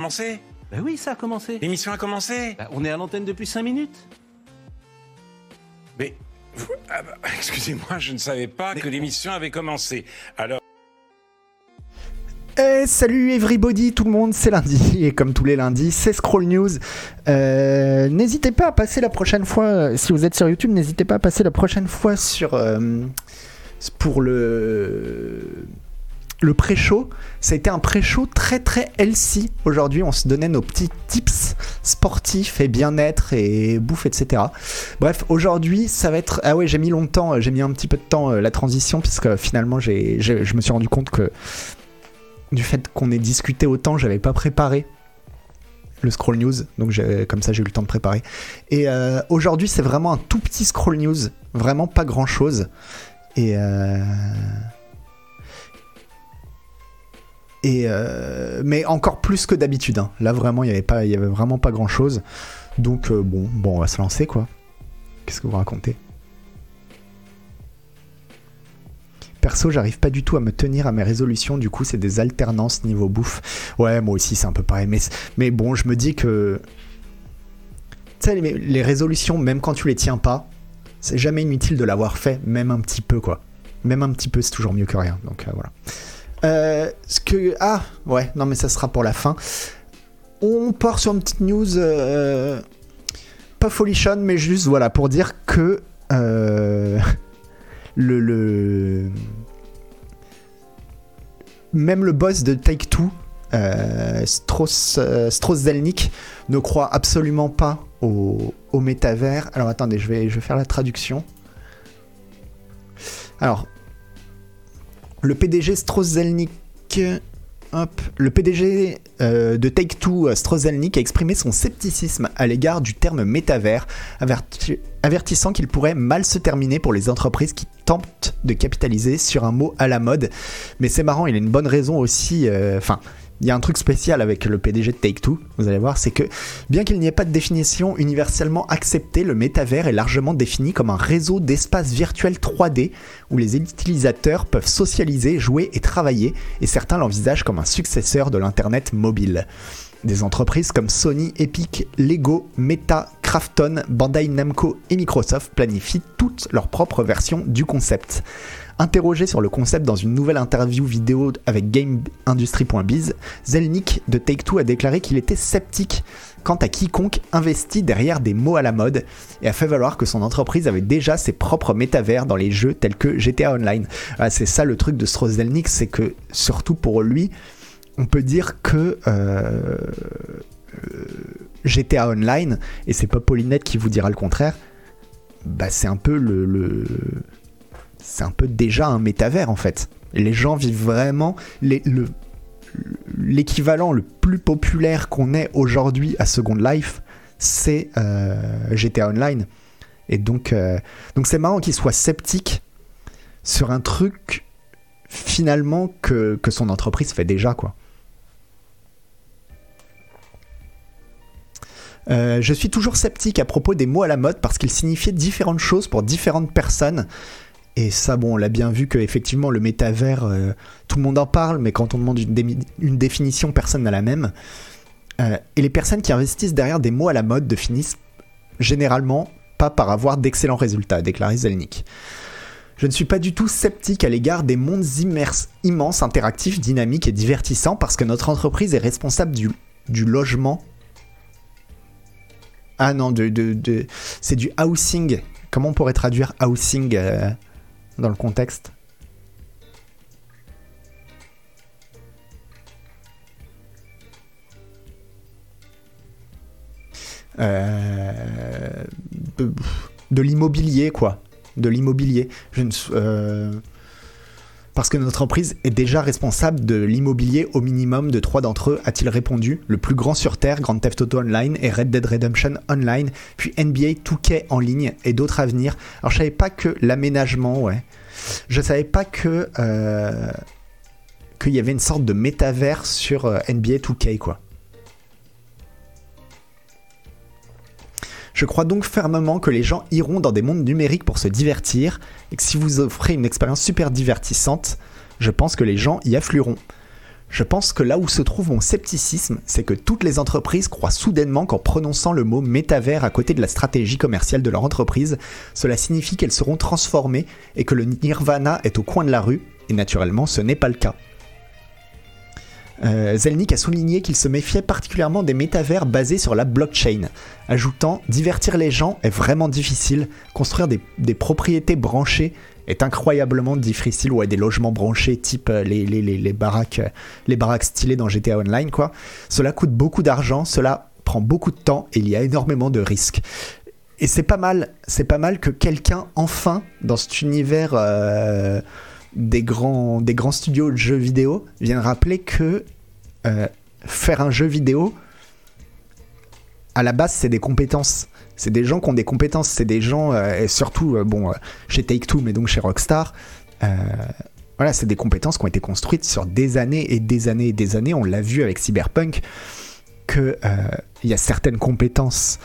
commencé Bah oui, ça a commencé. L'émission a commencé Bah, on est à l'antenne depuis 5 minutes. Mais. vous- ah bah, Excusez-moi, je ne savais pas que l'émission avait commencé. Alors. Eh, salut everybody, tout le monde, c'est lundi, et comme tous les lundis, c'est Scroll News. Euh, n'hésitez pas à passer la prochaine fois, euh, si vous êtes sur YouTube, n'hésitez pas à passer la prochaine fois sur euh, pour le le pré-show. Ça a été un pré-show très très healthy. Aujourd'hui, on se donnait nos petits tips sportifs et bien-être et bouffe, etc. Bref, aujourd'hui, ça va être. Ah ouais, j'ai mis longtemps, j'ai mis un petit peu de temps euh, la transition, puisque finalement, je me suis rendu compte que du fait qu'on ait discuté autant, j'avais pas préparé le scroll news, donc comme ça j'ai eu le temps de préparer. Et euh, aujourd'hui, c'est vraiment un tout petit scroll news, vraiment pas grand chose. Et euh, et euh, mais encore plus que d'habitude. hein. Là vraiment, il y avait pas, il y avait vraiment pas grand chose. Donc euh, bon, bon, on va se lancer quoi. Qu'est-ce que vous racontez? Perso, j'arrive pas du tout à me tenir à mes résolutions, du coup, c'est des alternances niveau bouffe. Ouais, moi aussi, c'est un peu pareil. Mais, bon, je me dis que. Tu sais, les, les résolutions, même quand tu les tiens pas, c'est jamais inutile de l'avoir fait, même un petit peu, quoi. Même un petit peu, c'est toujours mieux que rien. Donc euh, voilà. Euh, ce que. Ah, ouais, non, mais ça sera pour la fin. On part sur une petite news. euh, pas folichonne, mais juste, voilà, pour dire que. euh, le, le- même le boss de Take Two, Strauss, Strauss Zelnick, ne croit absolument pas au, au métavers. Alors attendez, je vais, je vais faire la traduction. Alors, le PDG euh, de Take-Two, euh, Strauss Zelnick, a exprimé son scepticisme à l'égard du terme métavers, averti- avertissant qu'il pourrait mal se terminer pour les entreprises qui tentent de capitaliser sur un mot à la mode. Mais c'est marrant, il a une bonne raison aussi. euh, Enfin, il y a un truc spécial avec le PDG de Take-Two, vous allez voir, c'est que bien qu'il n'y ait pas de définition universellement acceptée, le métavers est largement défini comme un réseau d'espaces virtuels 3D où les utilisateurs peuvent socialiser, jouer et travailler, et certains l'envisagent comme un successeur de l'Internet mobile. Des entreprises comme Sony, Epic, Lego, Meta, Krafton, Bandai Namco et Microsoft planifient toutes leurs propres versions du concept. Interrogé sur le concept dans une nouvelle interview vidéo avec GameIndustry.biz, Zelnick de Take-Two a déclaré qu'il était sceptique quant à quiconque investit derrière des mots à la mode et a fait valoir que son entreprise avait déjà ses propres métavers dans les jeux tels que GTA Online. Ah, c'est ça le truc de Strauss Zelnick, c'est que surtout pour lui, on peut dire que euh, euh, GTA Online, et c'est pas Paulinette qui vous dira le contraire, bah c'est un peu le, c'est un peu déjà un métavers en fait. Les gens vivent vraiment le l'équivalent le plus populaire qu'on ait aujourd'hui à Second Life, c'est euh, GTA Online. Et donc, euh, donc c'est marrant qu'il soit sceptique sur un truc finalement que, que son entreprise fait déjà quoi. Euh, je suis toujours sceptique à propos des mots à la mode parce qu'ils signifiaient différentes choses pour différentes personnes. Et ça, on l'a bien vu que effectivement le métavers, euh, tout le monde en parle, mais quand on demande une, définition, personne n'a la même. Euh, et les personnes qui investissent derrière des mots à la mode ne finissent généralement pas par avoir d'excellents résultats, a déclaré Zelnick. Je ne suis pas du tout sceptique à l'égard des mondes immenses, interactifs, dynamiques et divertissants parce que notre entreprise est responsable du logement. Ah non, c'est du housing. Comment on pourrait traduire housing euh, dans le contexte? Euh, de, l'immobilier, quoi. De l'immobilier. Je ne euh, parce que notre entreprise est déjà responsable de l'immobilier au minimum de trois d'entre eux, a-t-il répondu. Le plus grand sur Terre, Grand Theft Auto Online et Red Dead Redemption Online, puis NBA 2K en ligne et d'autres à venir. Alors je savais pas que l'aménagement, ouais. Je savais pas que euh, qu'il y avait une sorte de métavers sur euh, NBA 2K, quoi. Je crois donc fermement que les gens iront dans des mondes numériques pour se divertir et que si vous offrez une expérience super divertissante, je pense que les gens y afflueront. Je pense que là où se trouve mon scepticisme, c'est que toutes les entreprises croient soudainement qu'en prononçant le mot métavers à côté de la stratégie commerciale de leur entreprise, cela signifie qu'elles seront transformées et que le nirvana est au coin de la rue, et naturellement ce n'est pas le cas. Euh, a souligné qu'il se méfiait particulièrement des métavers basés sur la blockchain, ajoutant Divertir les gens est vraiment difficile, construire des, propriétés branchées est incroyablement difficile, ouais, des logements branchés type euh, euh, les baraques stylées dans GTA Online, quoi. Cela coûte beaucoup d'argent, cela prend beaucoup de temps et il y a énormément de risques. Et c'est pas mal, c'est pas mal que quelqu'un enfin dans cet univers euh, des grands, des grands studios de jeux vidéo vienne rappeler que euh, faire un jeu vidéo, à la base, c'est des compétences. C'est des gens qui ont des compétences. C'est des gens, euh, et surtout, euh, bon, chez Take Two, mais donc chez Rockstar, voilà, c'est des compétences qui ont été construites sur des années et des années et des années. On l'a vu avec Cyberpunk, euh, il y a certaines compétences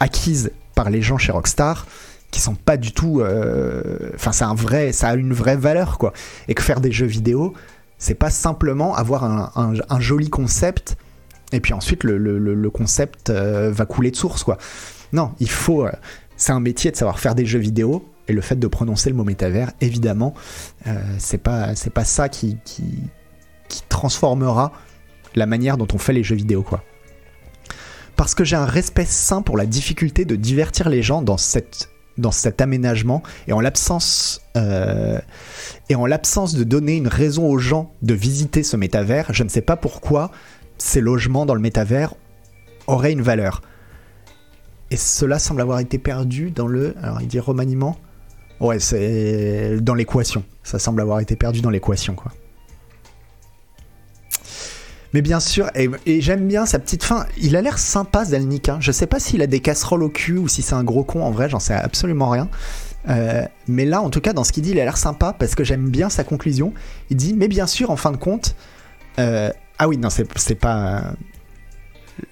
acquises par les gens chez Rockstar qui sont pas du tout. euh, Enfin, c'est un vrai, ça a une vraie valeur, quoi. Et que faire des jeux vidéo, c'est pas simplement avoir un, joli concept et puis ensuite le, concept euh, va couler de source, quoi. Non, il faut. euh, c'est un métier de savoir faire des jeux vidéo. Et le fait de prononcer le mot métavers, évidemment, euh, c'est pas c'est pas ça qui qui transformera la manière dont on fait les jeux vidéo, quoi parce que j'ai un respect sain pour la difficulté de divertir les gens dans, cette, dans cet aménagement et en l'absence euh, et en l'absence de donner une raison aux gens de visiter ce métavers, je ne sais pas pourquoi ces logements dans le métavers auraient une valeur. Et cela semble avoir été perdu dans le. Alors, il dit remaniement? Ouais, c'est dans l'équation. Ça semble avoir été perdu dans l'équation, quoi. Mais bien sûr, et, j'aime bien sa petite fin. Il a l'air sympa, Zelnik. Hein. Je sais pas s'il a des casseroles au cul ou si c'est un gros con en vrai, j'en sais absolument rien. Euh, mais là, en tout cas, dans ce qu'il dit, il a l'air sympa parce que j'aime bien sa conclusion. Il dit, mais bien sûr, en fin de compte. euh, ah oui, non, c'est pas.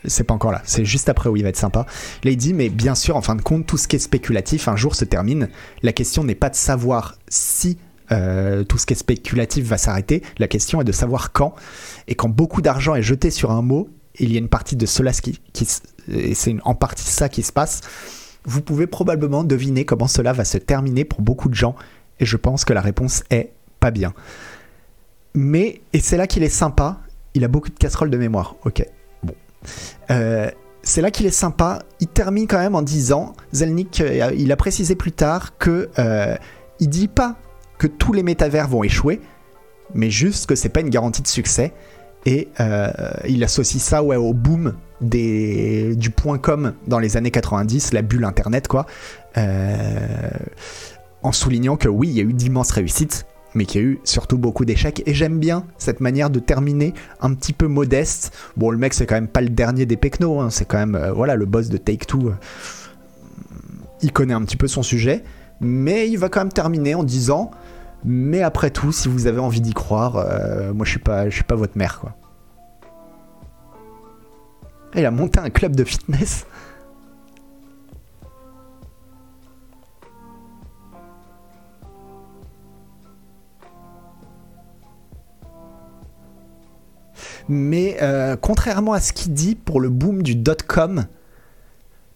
C'est pas encore là, c'est juste après où il va être sympa. Là, il dit, mais bien sûr, en fin de compte, tout ce qui est spéculatif un jour se termine. La question n'est pas de savoir si euh, tout ce qui est spéculatif va s'arrêter, la question est de savoir quand. Et quand beaucoup d'argent est jeté sur un mot, il y a une partie de cela qui, et c'est en partie ça qui se passe. Vous pouvez probablement deviner comment cela va se terminer pour beaucoup de gens, et je pense que la réponse est pas bien. Mais, et c'est là qu'il est sympa, il a beaucoup de casseroles de mémoire. Ok, bon. Euh, c'est là qu'il est sympa. Il termine quand même en disant, Zelnik, euh, il a précisé plus tard que euh, il dit pas que tous les métavers vont échouer, mais juste que c'est pas une garantie de succès. Et euh, il associe ça au boom des, du point com dans les années 90, la bulle internet, quoi. Euh, en soulignant que oui, il y a eu d'immenses réussites, mais qu'il y a eu surtout beaucoup d'échecs. Et j'aime bien cette manière de terminer un petit peu modeste. Bon, le mec, c'est quand même pas le dernier des pecnos, hein, c'est quand même euh, voilà, le boss de Take Two. il connaît un petit peu son sujet, mais il va quand même terminer en disant mais après tout, si vous avez envie d'y croire, euh, moi je suis pas, je suis pas votre mère quoi. Il a monté un club de fitness. Mais euh, contrairement à ce qu'il dit pour le boom du dot-com,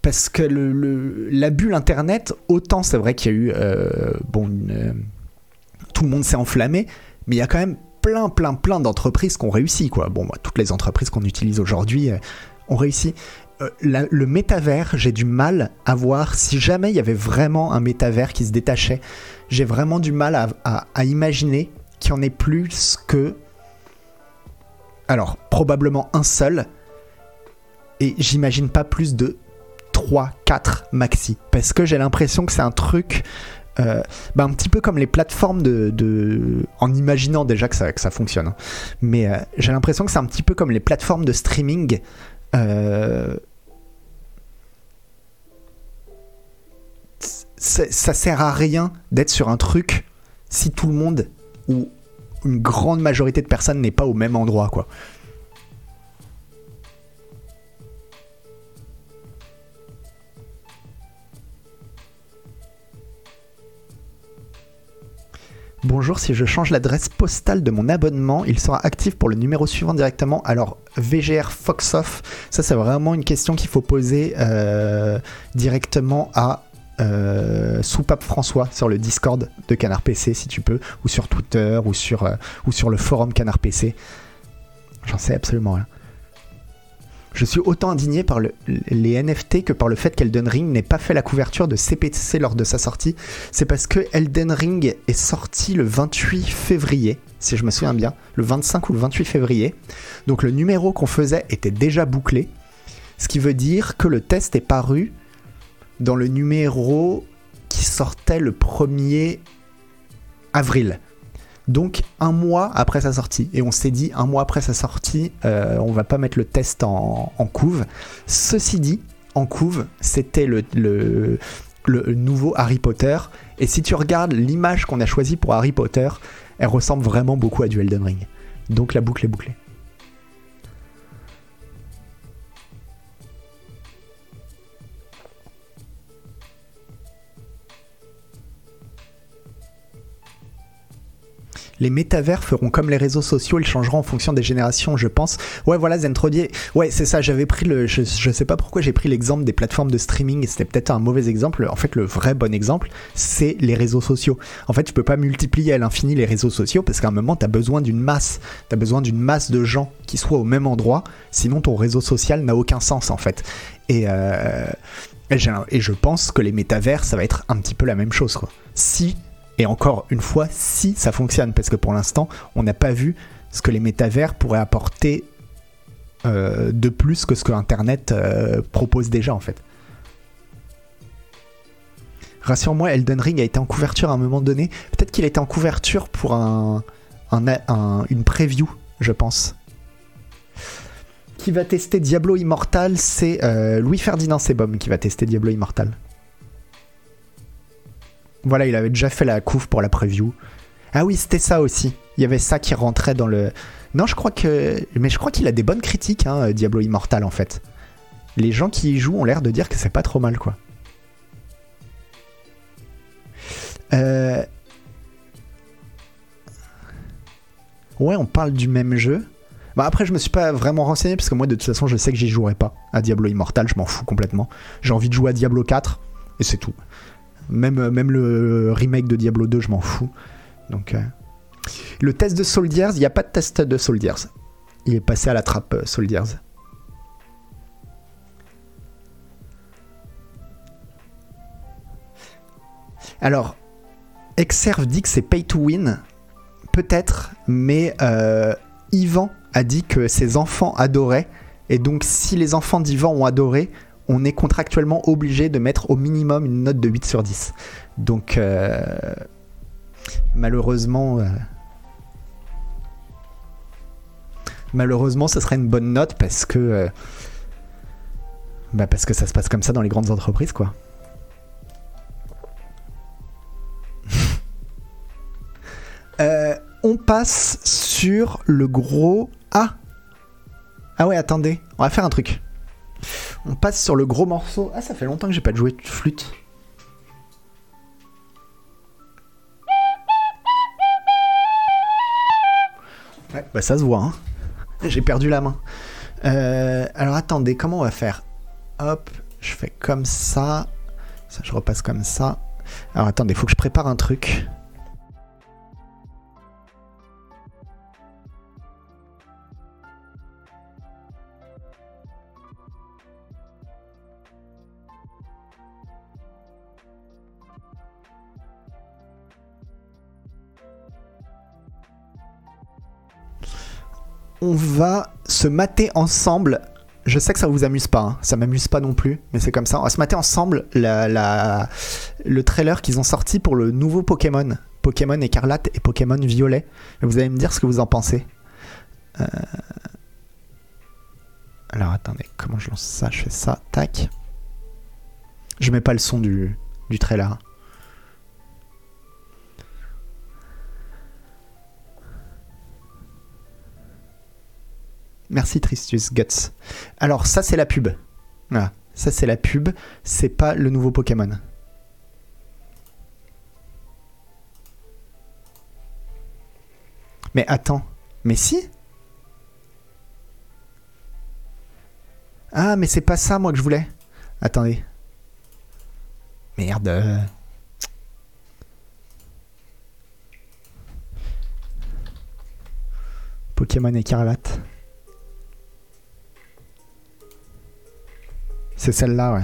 parce que le, le- la bulle internet, autant c'est vrai qu'il y a eu euh, bon, une, tout le monde s'est enflammé, mais il y a quand même plein, plein, plein d'entreprises qui ont réussi. Quoi. Bon, moi, toutes les entreprises qu'on utilise aujourd'hui euh, ont réussi. Euh, le métavers, j'ai du mal à voir si jamais il y avait vraiment un métavers qui se détachait. J'ai vraiment du mal à- à imaginer qu'il y en ait plus que. Alors, probablement un seul. Et j'imagine pas plus de 3, 4 maxi. Parce que j'ai l'impression que c'est un truc euh, bah, un petit peu comme les plateformes de, en imaginant déjà que ça, que ça fonctionne. hein. Mais euh, j'ai l'impression que c'est un petit peu comme les plateformes de streaming. euh, ça sert à rien d'être sur un truc si tout le monde ou une grande majorité de personnes n'est pas au même endroit, quoi. Bonjour, si je change l'adresse postale de mon abonnement, il sera actif pour le numéro suivant directement. Alors, VGR Foxoff, ça c'est vraiment une question qu'il faut poser euh, directement à euh, Soupape François sur le Discord de Canard PC si tu peux, ou sur Twitter, ou sur, euh, ou sur le forum Canard PC. J'en sais absolument rien. Je suis autant indigné par le- les NFT que par le fait qu'Elden Ring n'ait pas fait la couverture de CPC lors de sa sortie. C'est parce que Elden Ring est sorti le 28 février, si je me souviens bien, le 25 ou le 28 février. Donc le numéro qu'on faisait était déjà bouclé, ce qui veut dire que le test est paru dans le numéro qui sortait le 1er avril. Donc un mois après sa sortie. Et on s'est dit, un mois après sa sortie, euh, on va pas mettre le test en, couve. Ceci dit, en couve, c'était le nouveau Harry Potter. Et si tu regardes l'image qu'on a choisie pour Harry Potter, elle ressemble vraiment beaucoup à du Elden Ring. Donc la boucle est bouclée. Les métavers feront comme les réseaux sociaux, ils changeront en fonction des générations, je pense. Ouais, voilà, Zentrodier. Ouais, c'est ça, j'avais pris le. Je, sais pas pourquoi j'ai pris l'exemple des plateformes de streaming, c'était peut-être un mauvais exemple. En fait, le vrai bon exemple, c'est les réseaux sociaux. En fait, tu peux pas multiplier à l'infini les réseaux sociaux parce qu'à un moment, tu as besoin d'une masse. Tu as besoin d'une masse de gens qui soient au même endroit, sinon ton réseau social n'a aucun sens en fait. Et. Euh, et je pense que les métavers, ça va être un petit peu la même chose. Quoi. Si, et encore une fois, si ça fonctionne, parce que pour l'instant, on n'a pas vu ce que les métavers pourraient apporter euh, de plus que ce que Internet euh, propose déjà en fait. Rassure-moi, Elden Ring a été en couverture à un moment donné. Peut-être qu'il a été en couverture pour un, un- un- une preview, je pense. Qui va tester Diablo Immortal C'est euh, Louis-Ferdinand Sebum qui va tester Diablo Immortal. Voilà, il avait déjà fait la couve pour la preview. Ah oui, c'était ça aussi. Il y avait ça qui rentrait dans le. Non, je crois que. Mais je crois qu'il a des bonnes critiques, hein, Diablo Immortal en fait. Les gens qui y jouent ont l'air de dire que c'est pas trop mal, quoi. Euh... Ouais, on parle du même jeu. Bah après, je me suis pas vraiment renseigné parce que moi, de toute façon, je sais que j'y jouerai pas à Diablo Immortal. Je m'en fous complètement. J'ai envie de jouer à Diablo 4 et c'est tout. Même, même le remake de Diablo 2, je m'en fous. Donc, euh, le test de Soldiers, il n'y a pas de test de Soldiers. Il est passé à la trappe euh, Soldiers. Alors, Exerve dit que c'est pay to win. Peut-être, mais euh, Yvan a dit que ses enfants adoraient. Et donc, si les enfants d'Yvan ont adoré, on est contractuellement obligé de mettre au minimum une note de 8 sur 10. Donc, euh, malheureusement, euh, malheureusement, ce serait une bonne note parce que, euh, bah parce que ça se passe comme ça dans les grandes entreprises, quoi. On passe sur le gros Ah Ah ouais, attendez, on va faire un truc. On passe sur le gros morceau. Ah, ça fait longtemps que j'ai pas joué de flûte. Ouais, bah ça se voit, hein. J'ai perdu la main. Euh, alors attendez, comment on va faire? Hop, je fais comme ça. Ça, je repasse comme ça. Alors attendez, faut que je prépare un truc. On va se mater ensemble. Je sais que ça vous amuse pas, hein. ça m'amuse pas non plus, mais c'est comme ça. On va se mater ensemble le trailer qu'ils ont sorti pour le nouveau Pokémon, Pokémon écarlate et Pokémon violet. Et vous allez me dire ce que vous en pensez. Euh, Alors attendez, comment je lance ça? Je fais ça, tac. Je mets pas le son du, du trailer. Merci Tristus Guts. Alors ça c'est la pub. Voilà, ça c'est la pub, c'est pas le nouveau Pokémon. Mais attends, mais si? Ah, mais c'est pas ça, moi, que je voulais. Attendez. Merde. Pokémon écarlate. C'est celle-là, ouais.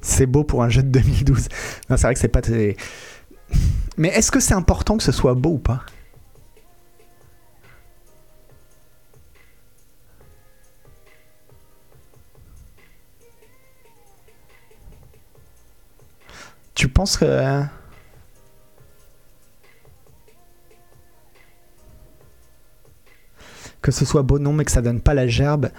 C'est beau pour un jeu de 2012. Non, c'est vrai que c'est pas. Mais est-ce que c'est important que ce soit beau ou pas? Penses que... Ce soit beau non mais que ça donne pas la gerbe.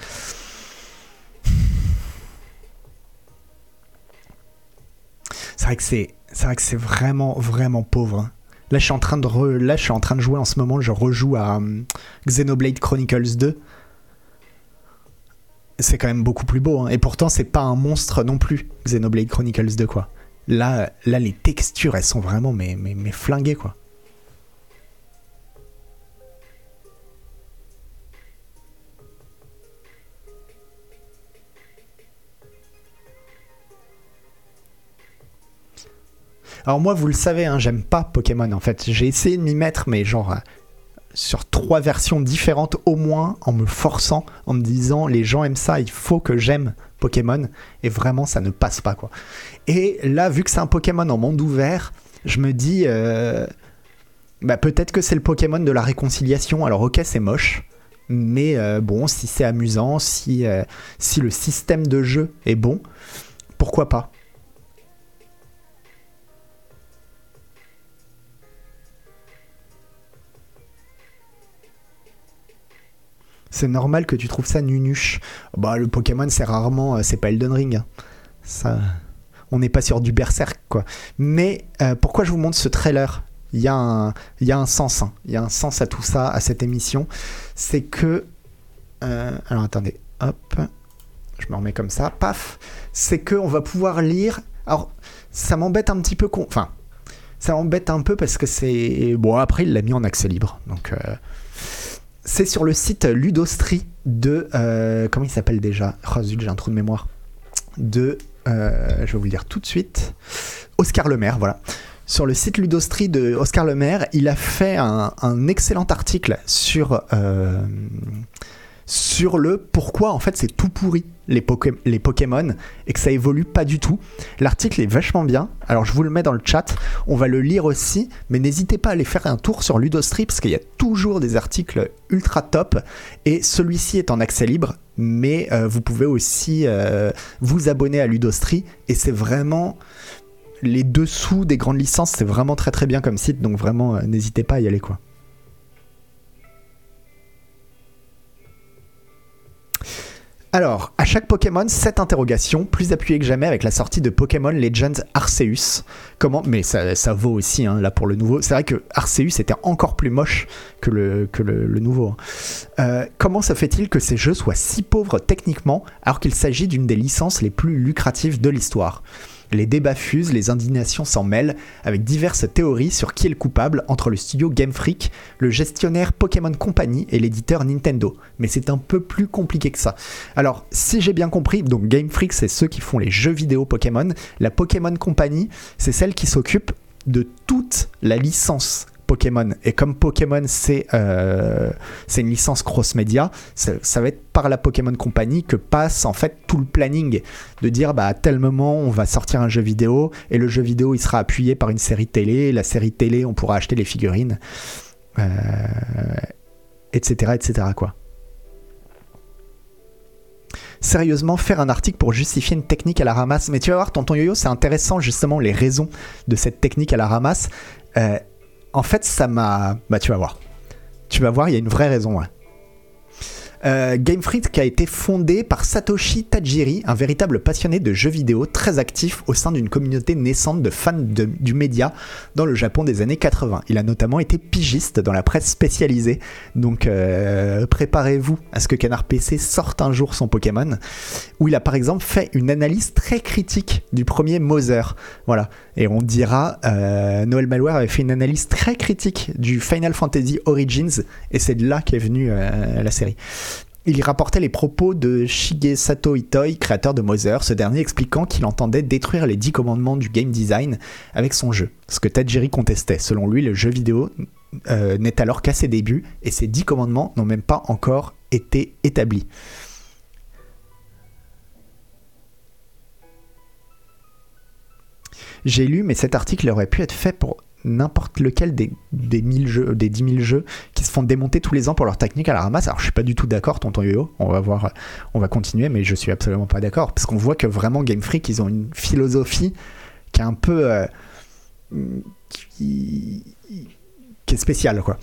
C'est vrai que c'est vraiment vraiment pauvre. hein. Là je suis en train de là je suis en train de jouer en ce moment, je rejoue à hum, Xenoblade Chronicles 2. C'est quand même beaucoup plus beau hein. et pourtant c'est pas un monstre non plus Xenoblade Chronicles 2 quoi. Là là les textures elles sont vraiment mais mais, mais flinguées quoi. Alors moi, vous le savez, hein, j'aime pas Pokémon en fait. J'ai essayé de m'y mettre, mais genre euh, sur trois versions différentes au moins, en me forçant, en me disant les gens aiment ça, il faut que j'aime Pokémon. Et vraiment, ça ne passe pas quoi. Et là, vu que c'est un Pokémon en monde ouvert, je me dis, euh, bah, peut-être que c'est le Pokémon de la réconciliation. Alors ok, c'est moche. Mais euh, bon, si c'est amusant, si, euh, si le système de jeu est bon, pourquoi pas? C'est normal que tu trouves ça nunuche. Bah, le Pokémon, c'est rarement. euh, C'est pas Elden Ring. hein. Ça. On n'est pas sur du berserk, quoi. Mais euh, pourquoi je vous montre ce trailer? Il y, a un- y a un sens. hein. Il y a un sens à tout ça, à cette émission. C'est que. euh, alors attendez. Hop. Je me remets comme ça. Paf. C'est que on va pouvoir lire. Alors, ça m'embête un petit peu. Enfin. Ça m'embête un peu parce que c'est. Bon, après, il l'a mis en accès libre. Donc. C'est sur le site Ludostri de. euh, comment il s'appelle déjà? Oh j'ai un trou de mémoire. De. euh, je vais vous le dire tout de suite. Oscar Lemaire, voilà. Sur le site Ludostri de Oscar Lemaire, il a fait un, un excellent article sur. euh, sur le pourquoi en fait c'est tout pourri les, Poké- les Pokémon et que ça évolue pas du tout. L'article est vachement bien. Alors je vous le mets dans le chat. On va le lire aussi, mais n'hésitez pas à aller faire un tour sur Ludostri parce qu'il y a toujours des articles ultra top et celui-ci est en accès libre, mais euh, vous pouvez aussi euh, vous abonner à Ludostri et c'est vraiment les dessous des grandes licences, c'est vraiment très très bien comme site, donc vraiment euh, n'hésitez pas à y aller quoi. Alors, à chaque Pokémon, cette interrogation, plus appuyée que jamais avec la sortie de Pokémon Legends Arceus. Comment Mais ça, ça vaut aussi, hein, là, pour le nouveau. C'est vrai que Arceus était encore plus moche que le, nouveau. hein. Euh, comment se fait-il que ces jeux soient si pauvres techniquement alors qu'il s'agit d'une des licences les plus lucratives de l'histoire? Les débats fusent, les indignations s'en mêlent, avec diverses théories sur qui est le coupable entre le studio Game Freak, le gestionnaire Pokémon Company et l'éditeur Nintendo. Mais c'est un peu plus compliqué que ça. Alors, si j'ai bien compris, donc Game Freak, c'est ceux qui font les jeux vidéo Pokémon. La Pokémon Company, c'est celle qui s'occupe de toute la licence Pokémon. Et comme Pokémon, c'est euh, une licence cross-média, ça, va être par la Pokémon Company que passe en fait tout le planning de dire bah à tel moment on va sortir un jeu vidéo et le jeu vidéo il sera appuyé par une série télé, la série télé on pourra acheter les figurines, euh, etc etc quoi. Sérieusement, faire un article pour justifier une technique à la ramasse. Mais tu vas voir, tonton Yo-Yo, c'est intéressant justement les raisons de cette technique à la ramasse. Euh, en fait, ça m'a. Bah, tu vas voir. Tu vas voir, il y a une vraie raison. Euh, Game Freak a été fondé par Satoshi Tajiri, un véritable passionné de jeux vidéo très actif au sein d'une communauté naissante de fans du média dans le Japon des années 80. Il a notamment été pigiste dans la presse spécialisée, donc euh, préparez-vous à ce que Canard PC sorte un jour son Pokémon, où il a par exemple fait une analyse très critique du premier Mother. Voilà, et on dira, euh, Noël Malware avait fait une analyse très critique du Final Fantasy Origins, et c'est de là qu'est venue euh, la série. Il rapportait les propos de Shigesato Itoi, créateur de Mother, ce dernier expliquant qu'il entendait détruire les 10 commandements du game design avec son jeu. Ce que Tajiri contestait. Selon lui, le jeu vidéo euh, n'est alors qu'à ses débuts et ces 10 commandements n'ont même pas encore été établis. J'ai lu, mais cet article aurait pu être fait pour n'importe lequel des, des, 1000 jeux, des 10 000 jeux qui se font démonter tous les ans pour leur technique à la ramasse. Alors je suis pas du tout d'accord, tonton Yo, on va voir, on va continuer, mais je suis absolument pas d'accord parce qu'on voit que vraiment Game Freak, ils ont une philosophie qui est un peu euh, qui, qui est spéciale quoi.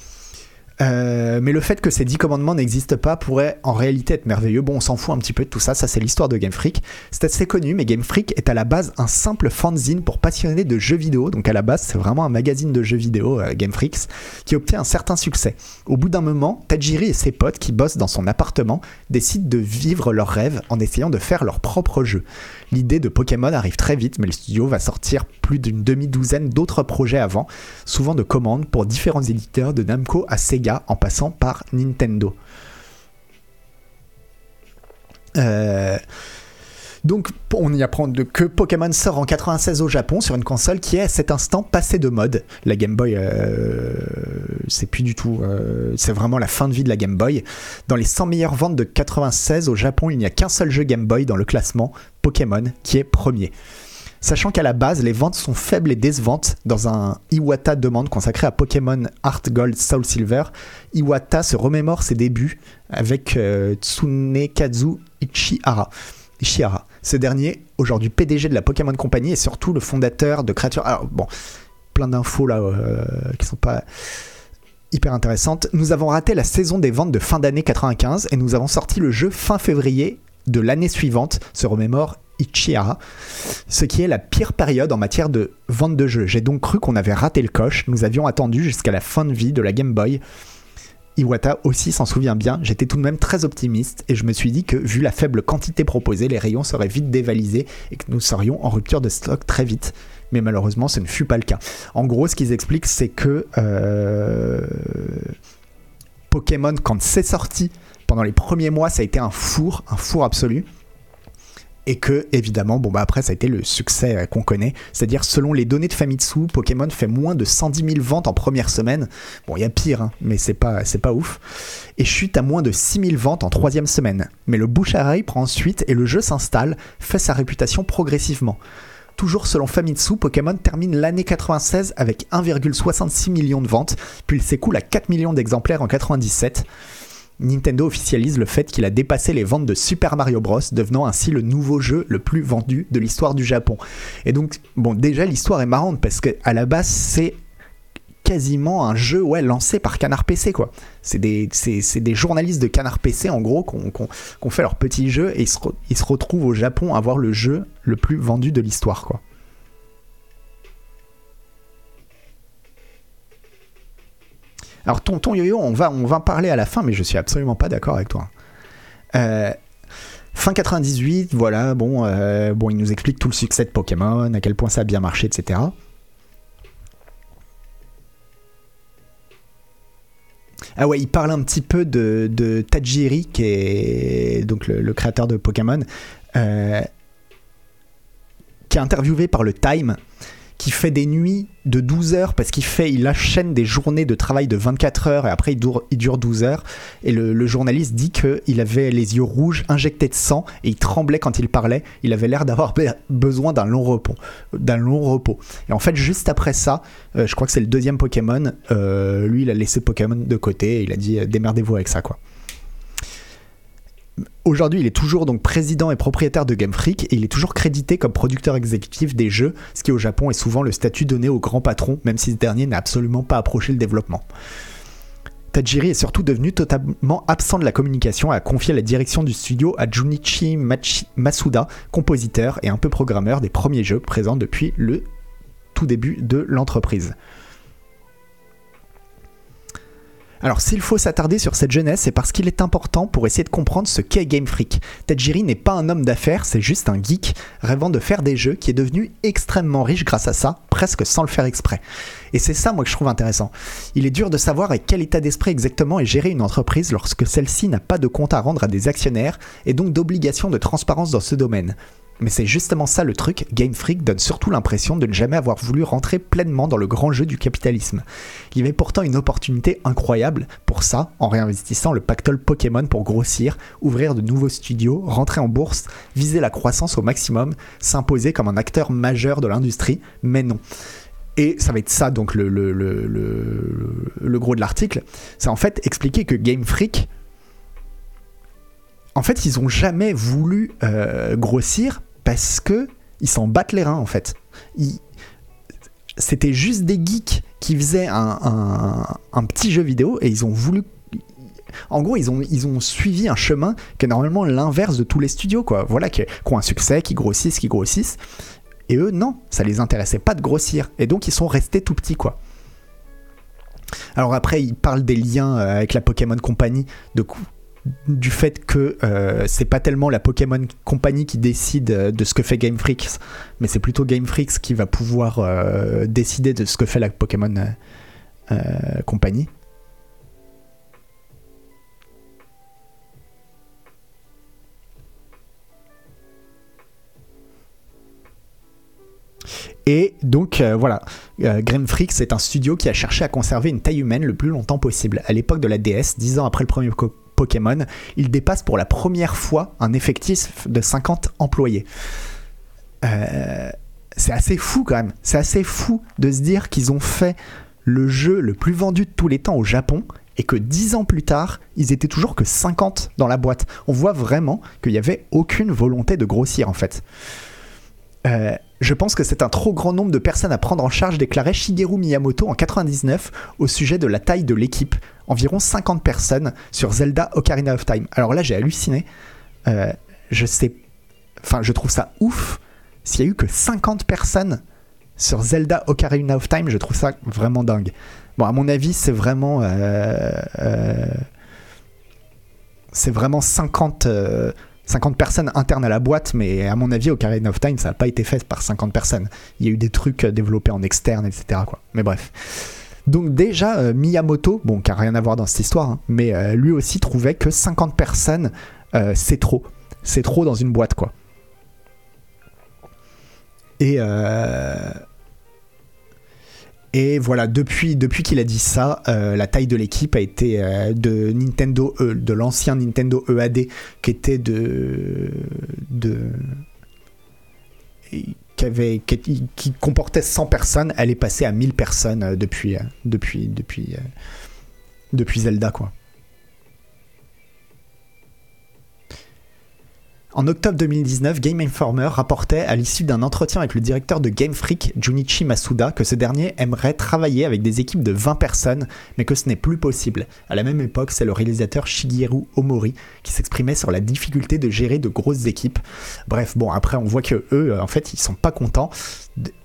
Euh, mais le fait que ces 10 commandements n'existent pas pourrait en réalité être merveilleux. Bon, on s'en fout un petit peu de tout ça, ça c'est l'histoire de Game Freak. C'est assez connu, mais Game Freak est à la base un simple fanzine pour passionnés de jeux vidéo. Donc à la base, c'est vraiment un magazine de jeux vidéo, euh, Game Freaks, qui obtient un certain succès. Au bout d'un moment, Tajiri et ses potes qui bossent dans son appartement décident de vivre leurs rêves en essayant de faire leur propre jeu. L'idée de Pokémon arrive très vite, mais le studio va sortir plus d'une demi-douzaine d'autres projets avant, souvent de commandes pour différents éditeurs de Namco à Sega en passant par Nintendo. Euh, donc on y apprend que Pokémon sort en 96 au Japon sur une console qui est à cet instant passée de mode. La Game Boy, euh, c'est plus du tout, euh, c'est vraiment la fin de vie de la Game Boy. Dans les 100 meilleures ventes de 96 au Japon, il n'y a qu'un seul jeu Game Boy dans le classement, Pokémon, qui est premier. Sachant qu'à la base, les ventes sont faibles et décevantes dans un Iwata demande consacré à Pokémon Heart Gold Soul Silver, Iwata se remémore ses débuts avec euh, Tsunekazu Ichihara. Ce dernier, aujourd'hui PDG de la Pokémon Company et surtout le fondateur de Creature. Alors bon, plein d'infos là euh, qui sont pas hyper intéressantes. Nous avons raté la saison des ventes de fin d'année 95 et nous avons sorti le jeu fin février de l'année suivante, se remémore Ichihara, ce qui est la pire période en matière de vente de jeux. J'ai donc cru qu'on avait raté le coche, nous avions attendu jusqu'à la fin de vie de la Game Boy. Iwata aussi s'en souvient bien, j'étais tout de même très optimiste et je me suis dit que vu la faible quantité proposée, les rayons seraient vite dévalisés et que nous serions en rupture de stock très vite. Mais malheureusement, ce ne fut pas le cas. En gros, ce qu'ils expliquent, c'est que euh, Pokémon, quand c'est sorti, pendant les premiers mois, ça a été un four, un four absolu et que évidemment bon bah après ça a été le succès euh, qu'on connaît. C'est-à-dire selon les données de Famitsu Pokémon fait moins de 110 000 ventes en première semaine. Bon il y a pire hein, mais c'est pas c'est pas ouf. Et chute à moins de 6 000 ventes en troisième semaine. Mais le bouche à oreille prend ensuite et le jeu s'installe fait sa réputation progressivement. Toujours selon Famitsu, Pokémon termine l'année 96 avec 1,66 million de ventes, puis il s'écoule à 4 millions d'exemplaires en 97. Nintendo officialise le fait qu'il a dépassé les ventes de Super Mario Bros, devenant ainsi le nouveau jeu le plus vendu de l'histoire du Japon. Et donc, bon, déjà l'histoire est marrante parce que à la base c'est quasiment un jeu ouais, lancé par Canard PC quoi. C'est des, journalistes de Canard PC en gros qui ont fait leur petit jeu et ils se, se retrouvent au Japon à avoir le jeu le plus vendu de l'histoire quoi. Alors tonton Yo-Yo, on va, on va parler à la fin, mais je suis absolument pas d'accord avec toi. Euh, fin 98, voilà, bon, euh, bon, il nous explique tout le succès de Pokémon, à quel point ça a bien marché, etc. Ah ouais, il parle un petit peu de, de Tajiri, qui est donc le, le créateur de Pokémon, euh, qui est interviewé par le Time qui fait des nuits de 12 heures parce qu'il fait, il enchaîne des journées de travail de 24 heures et après il dure, il dure 12 heures. Et le, journaliste dit qu'il avait les yeux rouges, injectés de sang et il tremblait quand il parlait. Il avait l'air d'avoir besoin d'un long repos, d'un long repos. Et en fait, juste après ça, euh, je crois que c'est le deuxième Pokémon. Euh, lui, il a laissé Pokémon de côté et il a dit démerdez-vous avec ça, quoi. Aujourd'hui, il est toujours donc président et propriétaire de Game Freak et il est toujours crédité comme producteur exécutif des jeux, ce qui au Japon est souvent le statut donné au grand patron, même si ce dernier n'a absolument pas approché le développement. Tajiri est surtout devenu totalement absent de la communication et a confié la direction du studio à Junichi Masuda, compositeur et un peu programmeur des premiers jeux présents depuis le tout début de l'entreprise. Alors s'il faut s'attarder sur cette jeunesse, c'est parce qu'il est important pour essayer de comprendre ce qu'est Game Freak. Tajiri n'est pas un homme d'affaires, c'est juste un geek rêvant de faire des jeux qui est devenu extrêmement riche grâce à ça, presque sans le faire exprès. Et c'est ça moi que je trouve intéressant. Il est dur de savoir avec quel état d'esprit exactement est gérée une entreprise lorsque celle-ci n'a pas de compte à rendre à des actionnaires et donc d'obligation de transparence dans ce domaine. Mais c'est justement ça le truc, Game Freak donne surtout l'impression de ne jamais avoir voulu rentrer pleinement dans le grand jeu du capitalisme. Il y avait pourtant une opportunité incroyable pour ça, en réinvestissant le pactole Pokémon pour grossir, ouvrir de nouveaux studios, rentrer en bourse, viser la croissance au maximum, s'imposer comme un acteur majeur de l'industrie, mais non. Et ça va être ça donc le, gros de l'article, c'est en fait expliquer que Game Freak, en fait ils ont jamais voulu euh, grossir parce que ils s'en battent les reins en fait. C'était juste des geeks qui faisaient un, petit jeu vidéo et ils ont voulu en gros, ils ont, suivi un chemin qui est normalement l'inverse de tous les studios, quoi. Voilà, qui, ont un succès, qui grossissent, qui grossissent. Et eux, non, ça les intéressait pas de grossir. Et donc, ils sont restés tout petits, quoi. Alors après, ils parlent des liens euh, avec la Pokémon Company, de du fait que euh, c'est pas tellement la Pokémon Company qui décide euh, de ce que fait Game Freaks, mais c'est plutôt Game Freaks qui va pouvoir euh, décider de ce que fait la Pokémon Company. Et donc voilà, Game Freaks est un studio qui a cherché à conserver une taille humaine le plus longtemps possible. À l'époque de la DS, 10 ans après le premier co- Pokémon, il dépasse pour la première fois un effectif de 50 employés. Euh, c'est assez fou quand même. C'est assez fou de se dire qu'ils ont fait le jeu le plus vendu de tous les temps au Japon et que 10 ans plus tard, ils étaient toujours que 50 dans la boîte. On voit vraiment qu'il n'y avait aucune volonté de grossir en fait. Euh, je pense que c'est un trop grand nombre de personnes à prendre en charge, déclarait Shigeru Miyamoto en 99 au sujet de la taille de l'équipe. Environ 50 personnes sur Zelda Ocarina of Time. Alors là, j'ai halluciné. Euh, je sais. Je trouve ça ouf. S'il y a eu que 50 personnes sur Zelda Ocarina of Time, je trouve ça vraiment dingue. Bon, à mon avis, c'est vraiment. euh, euh, c'est vraiment 50. euh, 50 personnes internes à la boîte, mais à mon avis, Ocarina of Time, ça n'a pas été fait par 50 personnes. Il y a eu des trucs développés en externe, etc. Mais bref. Donc déjà, euh, Miyamoto, bon, qui n'a rien à voir dans cette histoire, hein, mais euh, lui aussi trouvait que 50 personnes, euh, c'est trop. C'est trop dans une boîte, quoi. Et, et voilà, depuis, qu'il a dit ça, la taille de l'équipe a été de Nintendo, E- de l'ancien Nintendo EAD, qui était de, qui, comportait 100 personnes, elle est passée à 1000 personnes euh, depuis, euh, depuis, depuis, euh, depuis Zelda, quoi. En octobre 2019, Game Informer rapportait à l'issue d'un entretien avec le directeur de Game Freak, Junichi Masuda, que ce dernier aimerait travailler avec des équipes de 20 personnes, mais que ce n'est plus possible. À la même époque, c'est le réalisateur Shigeru Omori qui s'exprimait sur la difficulté de gérer de grosses équipes. Bref, bon, après, on voit que eux, en fait, ils sont pas contents.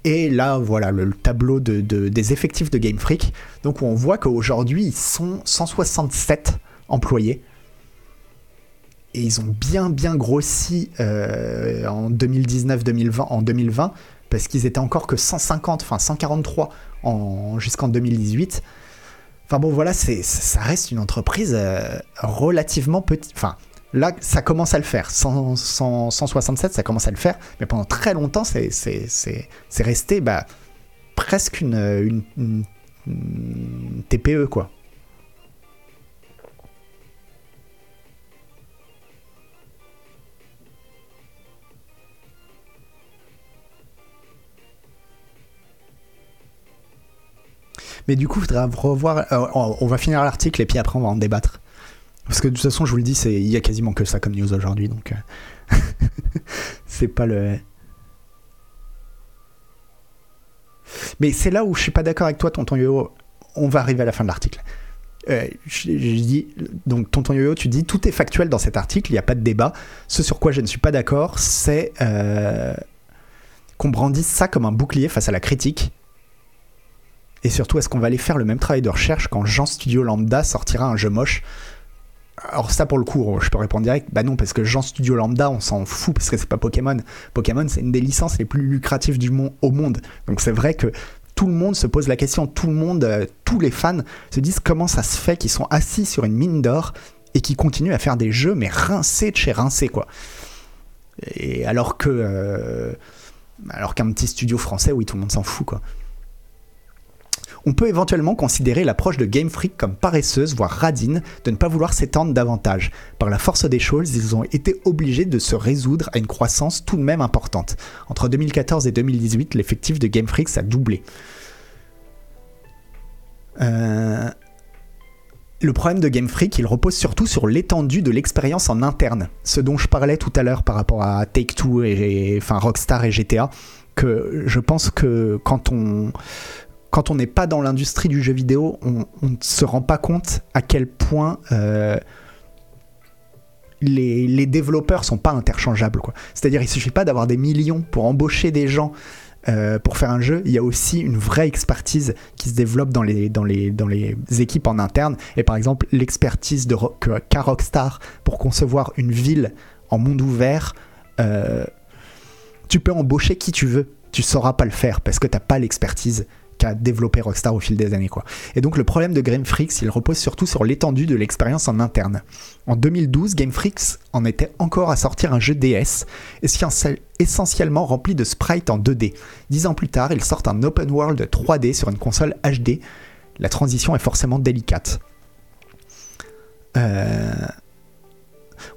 Et là, voilà, le, le tableau de, de- des effectifs de Game Freak. Donc, on voit qu'aujourd'hui, ils sont 167 employés et ils ont bien bien grossi euh, en 2019-2020 en 2020 parce qu'ils étaient encore que 150 enfin 143 en, jusqu'en 2018 enfin bon voilà ça reste une entreprise euh, relativement petite. Enfin là ça commence à le faire. 100, 100, 167 ça commence à le faire. Mais pendant très longtemps c'est resté bah, presque une, TPE quoi Mais du coup, il faudra revoir. euh, on va finir l'article et puis après on va en débattre. Parce que de toute façon, je vous le dis, il y a quasiment que ça comme news aujourd'hui, donc euh, c'est pas le. Mais c'est là où je suis pas d'accord avec toi, tonton Yo. On va arriver à la fin de l'article. euh, je, dis, donc tonton Yo-Yo, tu dis tout est factuel dans cet article, il n'y a pas de débat. Ce sur quoi je ne suis pas d'accord, c'est qu'on brandisse ça comme un bouclier face à la critique. Et surtout, est-ce qu'on va aller faire le même travail de recherche quand Jean Studio Lambda sortira un jeu moche? Alors ça pour le coup, je peux répondre direct, bah non parce que Jean Studio Lambda, on s'en fout parce que c'est pas Pokémon. Pokémon c'est une des licences les plus lucratives au monde. Donc c'est vrai que tout le monde se pose la question, tout le monde, euh, tous les fans se disent comment ça se fait qu'ils sont assis sur une mine d'or et qu'ils continuent à faire des jeux mais rincés de chez rincés quoi. Et alors que euh, alors qu'un petit studio français, oui tout le monde s'en fout quoi on peut éventuellement considérer l'approche de Game Freak comme paresseuse, voire radine, de ne pas vouloir s'étendre davantage. Par la force des choses, ils ont été obligés de se résoudre à une croissance tout de même importante. Entre 2014 et 2018, l'effectif de Game Freak a doublé. Euh, le problème de Game Freak, il repose surtout sur l'étendue de l'expérience en interne. Ce dont je parlais tout à l'heure par rapport à Take-Two et, enfin Rockstar et GTA, que je pense que quand on quand on n'est pas dans l'industrie du jeu vidéo, on ne se rend pas compte à quel point euh, les, les, développeurs sont pas interchangeables. C'est-à-dire, il suffit pas d'avoir des millions pour embaucher des gens euh, pour faire un jeu. Il y a aussi une vraie expertise qui se développe dans les, équipes en interne. Et par exemple, l'expertise de qu'a Rockstar pour concevoir une ville en monde ouvert. Euh, tu peux embaucher qui tu veux, tu sauras pas le faire parce que tu n'as pas l'expertise qu'a développé Rockstar au fil des années. Quoi. Et donc le problème de Game Freaks, il repose surtout sur l'étendue de l'expérience en interne. En 2012, Game Freaks en était encore à sortir un jeu DS, essentiellement rempli de sprites en 2D. Dix ans plus tard, ils sortent un open world 3D sur une console HD. La transition est forcément délicate. Euh,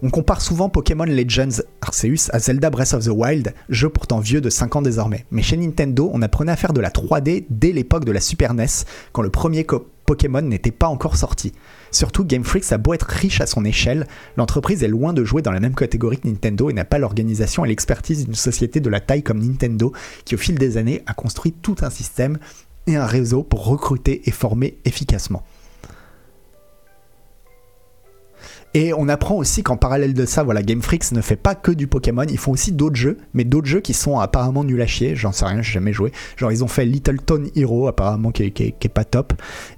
on compare souvent Pokémon Legends Arceus à Zelda Breath of the Wild, jeu pourtant vieux de 5 ans désormais. Mais chez Nintendo, on apprenait à faire de la 3D dès l'époque de la Super NES, quand le premier Pokémon n'était pas encore sorti. Surtout, Game Freak a beau être riche à son échelle, l'entreprise est loin de jouer dans la même catégorie que Nintendo et n'a pas l'organisation et l'expertise d'une société de la taille comme Nintendo, qui au fil des années a construit tout un système et un réseau pour recruter et former efficacement. Et on apprend aussi qu'en parallèle de ça, voilà, Game Freaks ne fait pas que du Pokémon, ils font aussi d'autres jeux, mais d'autres jeux qui sont apparemment nuls à chier, j'en sais rien, j'ai jamais joué. Genre ils ont fait Little Town Hero, apparemment qui est, pas top.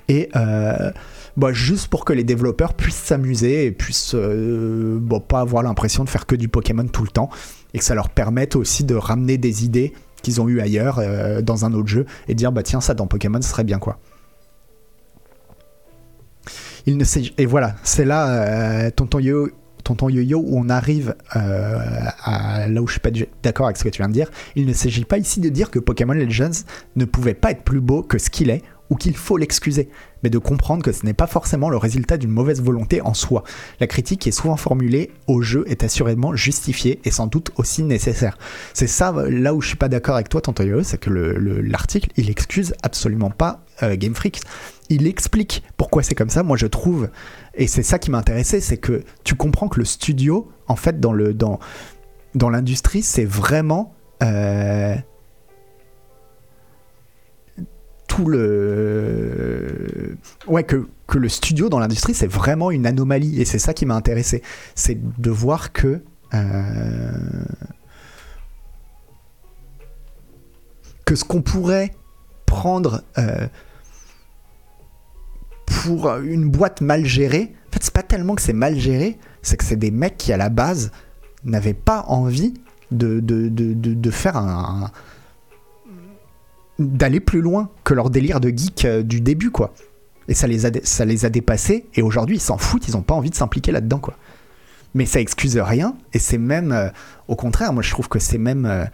Et euh, bah, juste pour que les développeurs puissent s'amuser et puissent euh, bon, pas avoir l'impression de faire que du Pokémon tout le temps, et que ça leur permette aussi de ramener des idées qu'ils ont eues ailleurs euh, dans un autre jeu, et dire bah tiens ça dans Pokémon ce serait bien quoi et voilà, c'est là, euh, tonton yo tonton yo-yo, où on arrive euh, à là où je suis pas d'accord avec ce que tu viens de dire. Il ne s'agit pas ici de dire que Pokémon Legends ne pouvait pas être plus beau que ce qu'il est, ou qu'il faut l'excuser, mais de comprendre que ce n'est pas forcément le résultat d'une mauvaise volonté en soi. La critique qui est souvent formulée au jeu est assurément justifiée et sans doute aussi nécessaire. C'est ça, là où je suis pas d'accord avec toi, tonton yo c'est que l'article, il excuse absolument pas euh, Game Freak il explique pourquoi c'est comme ça. Moi, je trouve, et c'est ça qui m'a intéressé, c'est que tu comprends que le studio, en fait, dans le dans dans l'industrie, c'est vraiment euh, tout le ouais que le studio dans l'industrie, c'est vraiment une anomalie, et c'est ça qui m'a intéressé, c'est de voir que euh, ce qu'on pourrait prendre euh, pour une boîte mal gérée, en fait, c'est pas tellement que c'est mal géré, c'est que c'est des mecs qui, à la base, n'avaient pas envie de faire un, d'aller plus loin que leur délire de geek euh, du début, quoi. Et ça les a, ça les a dépassés, et aujourd'hui, ils s'en foutent, ils ont pas envie de s'impliquer là-dedans, quoi. Mais ça excuse rien, et c'est même, euh, au contraire, moi je trouve que c'est même. Euh,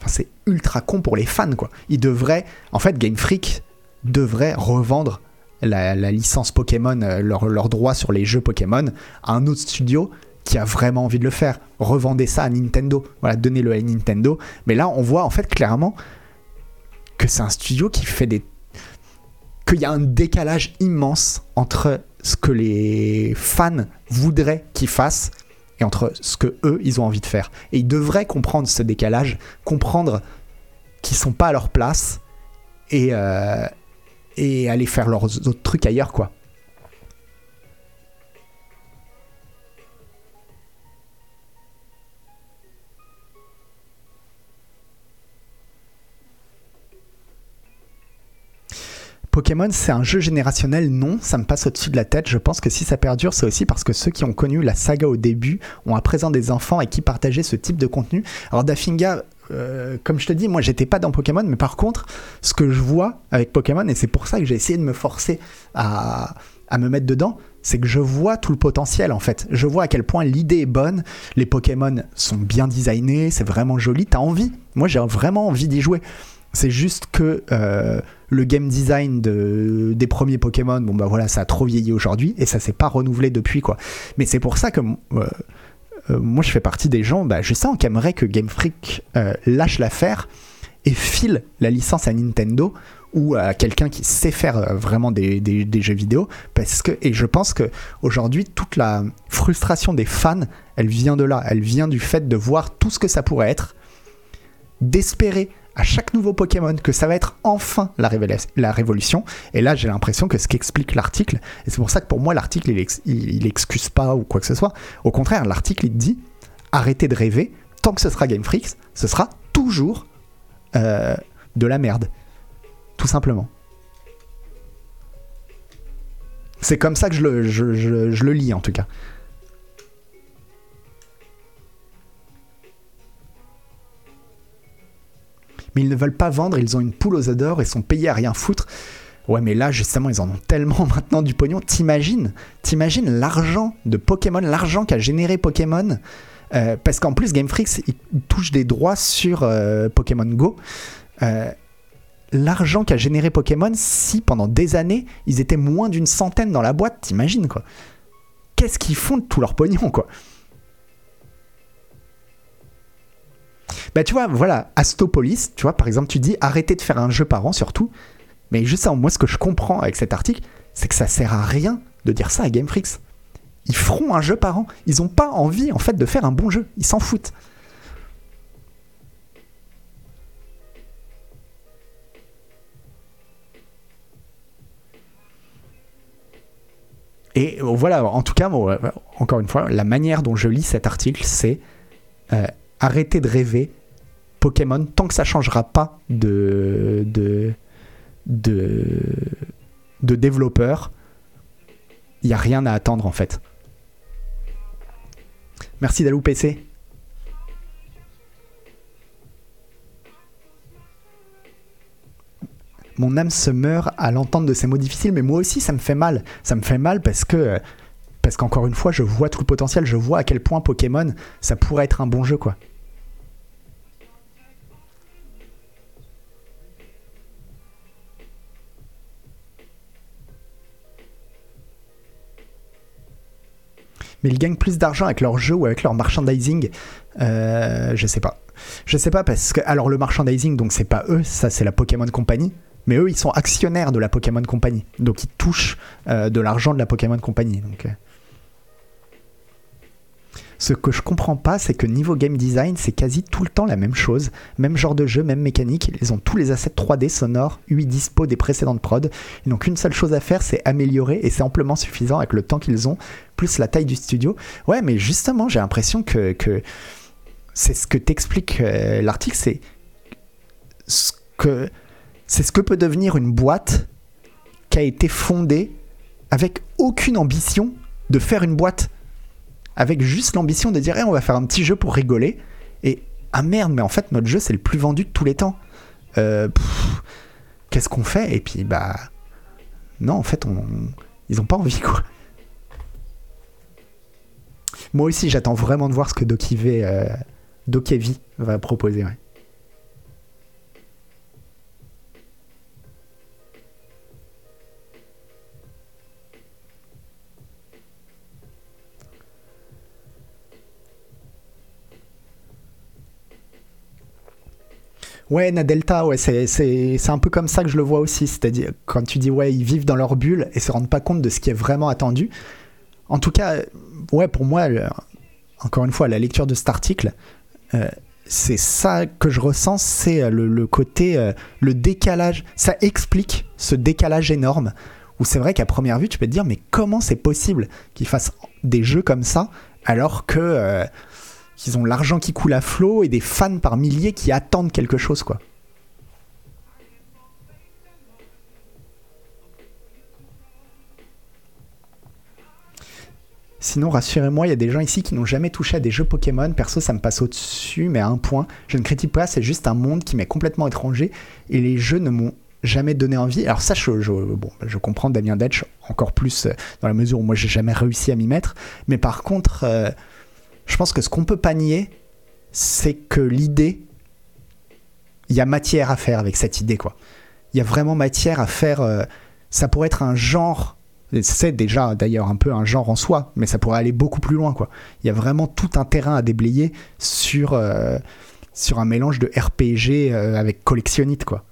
enfin, c'est ultra con pour les fans, quoi. Ils devraient. En fait, Game Freak devrait revendre la, licence Pokémon, leur, droit sur les jeux Pokémon, à un autre studio qui a vraiment envie de le faire. Revendez ça à Nintendo. Voilà, donnez-le à Nintendo. Mais là, on voit en fait clairement que c'est un studio qui fait des. qu'il y a un décalage immense entre ce que les fans voudraient qu'ils fassent et entre ce que eux ils ont envie de faire. Et ils devraient comprendre ce décalage, comprendre qu'ils sont pas à leur place et, euh, et aller faire leurs autres trucs ailleurs, quoi. Pokémon, c'est un jeu générationnel Non, ça me passe au-dessus de la tête. Je pense que si ça perdure, c'est aussi parce que ceux qui ont connu la saga au début ont à présent des enfants et qui partageaient ce type de contenu. Alors Dafinga, euh, comme je te dis, moi j'étais pas dans Pokémon, mais par contre, ce que je vois avec Pokémon, et c'est pour ça que j'ai essayé de me forcer à, à me mettre dedans, c'est que je vois tout le potentiel en fait. Je vois à quel point l'idée est bonne, les Pokémon sont bien designés, c'est vraiment joli, t'as envie. Moi j'ai vraiment envie d'y jouer. C'est juste que euh, le game design de, des premiers Pokémon, bon bah voilà, ça a trop vieilli aujourd'hui et ça s'est pas renouvelé depuis quoi. Mais c'est pour ça que euh, euh, moi je fais partie des gens, bah, je sens qui aimeraient que Game Freak lâche l'affaire et file la licence à Nintendo ou à quelqu'un qui sait faire vraiment des, des, des, jeux vidéo parce que et je pense que aujourd'hui toute la frustration des fans elle vient de là elle vient du fait de voir tout ce que ça pourrait être d'espérer à chaque nouveau Pokémon que ça va être enfin la, révolution. Et là, j'ai l'impression que ce qu'explique l'article, et c'est pour ça que pour moi, l'article, il, il, excuse pas ou quoi que ce soit. Au contraire, l'article, il dit arrêtez de rêver, tant que ce sera Game Freaks, ce sera toujours euh, de la merde. Tout simplement. C'est comme ça que je le lis en tout cas. Mais ils ne veulent pas vendre, ils ont une poule aux odeurs et sont payés à rien foutre. Ouais, mais là, justement, ils en ont tellement maintenant du pognon. T'imagines T'imagines l'argent de Pokémon, l'argent qu'a généré Pokémon euh, Parce qu'en plus, Game Freak, il touche des droits sur euh, Pokémon Go. Euh, l'argent qu'a généré Pokémon, si pendant des années, ils étaient moins d'une centaine dans la boîte, t'imagines, quoi Qu'est-ce qu'ils font de tout leur pognon, quoi? Bah tu vois, voilà, Astopolis, tu vois, par exemple, tu dis arrêtez de faire un jeu par an surtout. Mais juste ça, moi ce que je comprends avec cet article, c'est que ça sert à rien de dire ça à Game Freaks. Ils feront un jeu par an. Ils n'ont pas envie en fait de faire un bon jeu. Ils s'en foutent. Et voilà, en tout cas, encore une fois, la manière dont je lis cet article, c'est euh, arrêtez de rêver, Pokémon, tant que ça changera pas de, de, de, développeur, il n'y a rien à attendre en fait. Merci Dalou PC. Mon âme se meurt à l'entente de ces mots difficiles, mais moi aussi ça me fait mal. Ça me fait mal parce que parce qu'encore une fois, je vois tout le potentiel, je vois à quel point Pokémon ça pourrait être un bon jeu quoi. Mais ils gagnent plus d'argent avec leur jeu ou avec leur merchandising. Euh, je sais pas. Je sais pas parce que alors le merchandising donc c'est pas eux, ça c'est la Pokémon Company. Mais eux, ils sont actionnaires de la Pokémon Company. Donc, ils touchent euh, de l'argent de la Pokémon Company. Euh. Ce que je comprends pas, c'est que niveau game design, c'est quasi tout le temps la même chose. Même genre de jeu, même mécanique. Ils ont tous les assets 3D sonores, 8 dispo des précédentes prods. Ils n'ont qu'une seule chose à faire, c'est améliorer. Et c'est amplement suffisant avec le temps qu'ils ont, plus la taille du studio. Ouais, mais justement, j'ai l'impression que, c'est ce que t'explique euh, l'article, c'est ce que c'est ce que peut devenir une boîte qui a été fondée avec aucune ambition de faire une boîte avec juste l'ambition de dire on va faire un petit jeu pour rigoler. Et ah merde, mais en fait, notre jeu, c'est le plus vendu de tous les temps. Euh, qu'est-ce qu'on fait? Et puis, bah. Non, en fait, on, ils ont pas envie, quoi. Moi aussi, j'attends vraiment de voir ce que Dokiv euh, va proposer. Ouais. Ouais, Nadelta, ouais, c'est un peu comme ça que je le vois aussi. C'est-à-dire, quand tu dis, ouais, ils vivent dans leur bulle et se rendent pas compte de ce qui est vraiment attendu. En tout cas, ouais, pour moi, encore une fois, la lecture de cet article, euh, c'est ça que je ressens, c'est le, côté, euh, le décalage. Ça explique ce décalage énorme où c'est vrai qu'à première vue, tu peux te dire, mais comment c'est possible qu'ils fassent des jeux comme ça alors que. Euh, qu'ils ont l'argent qui coule à flot et des fans par milliers qui attendent quelque chose, quoi. Sinon, rassurez-moi, il y a des gens ici qui n'ont jamais touché à des jeux Pokémon. Perso, ça me passe au-dessus, mais à un point. Je ne critique pas, c'est juste un monde qui m'est complètement étranger et les jeux ne m'ont jamais donné envie. Alors, ça, je, bon, je comprends Damien Detch encore plus euh, dans la mesure où moi, j'ai jamais réussi à m'y mettre. Mais par contre, euh, je pense que ce qu'on peut pas nier, c'est que l'idée, il y a matière à faire avec cette idée, quoi. Il y a vraiment matière à faire. euh, ça pourrait être un genre. C'est déjà d'ailleurs un peu un genre en soi, mais ça pourrait aller beaucoup plus loin, quoi. Il y a vraiment tout un terrain à déblayer sur, euh, un mélange de RPG euh, avec collectionnite, quoi.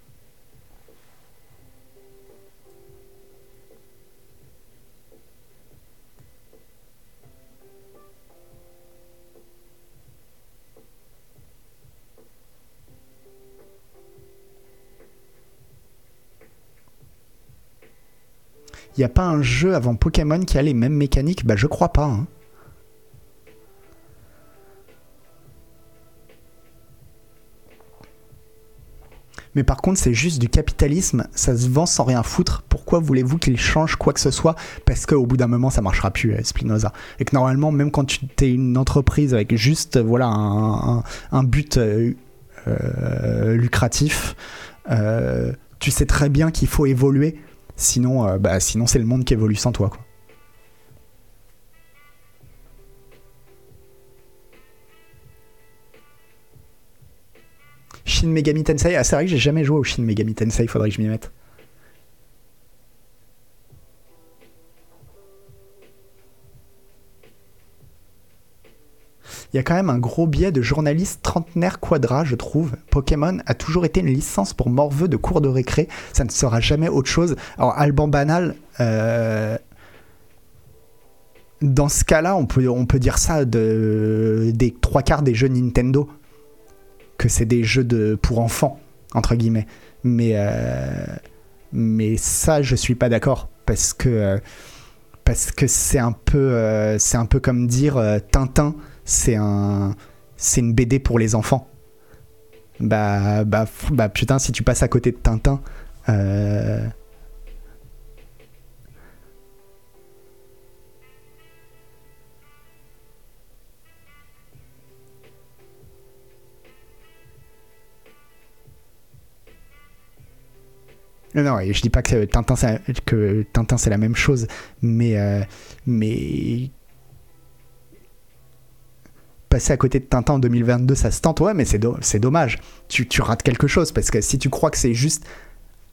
Il n'y a pas un jeu avant Pokémon qui a les mêmes mécaniques? Bah je crois pas. hein. Mais par contre, c'est juste du capitalisme, ça se vend sans rien foutre. Pourquoi voulez-vous qu'il change quoi que ce soit? Parce qu'au bout d'un moment, ça marchera plus, euh, Spinoza. Et que normalement, même quand tu es une entreprise avec juste euh, voilà, un, but euh, lucratif, tu sais très bien qu'il faut évoluer. Sinon, euh, bah, sinon c'est le monde qui évolue sans toi. Quoi. Shin Megami Tensei, ah, c'est vrai que j'ai jamais joué au Shin Megami Tensei, faudrait que je m'y mette. Il y a quand même un gros biais de journaliste trentenaire quadra, je trouve. Pokémon a toujours été une licence pour morveux de cours de récré. Ça ne sera jamais autre chose. Alors, Alban Banal, euh, dans ce cas-là, on peut, dire ça de, des trois quarts des jeux Nintendo. Que c'est des jeux de, pour enfants, entre guillemets. Mais, euh, mais ça, je suis pas d'accord. Parce que, euh, c'est un, peu, comme dire Tintin c'est un c'est une BD pour les enfants. Bah, bah, bah putain, si tu passes à côté de Tintin, euh, Non, je dis pas que Tintin Tintin c'est la même chose, mais, euh, mais passer à côté de Tintin en 2022, ça se tente, ouais, mais c'est, do- c'est dommage. Tu, tu rates quelque chose parce que si tu crois que c'est juste,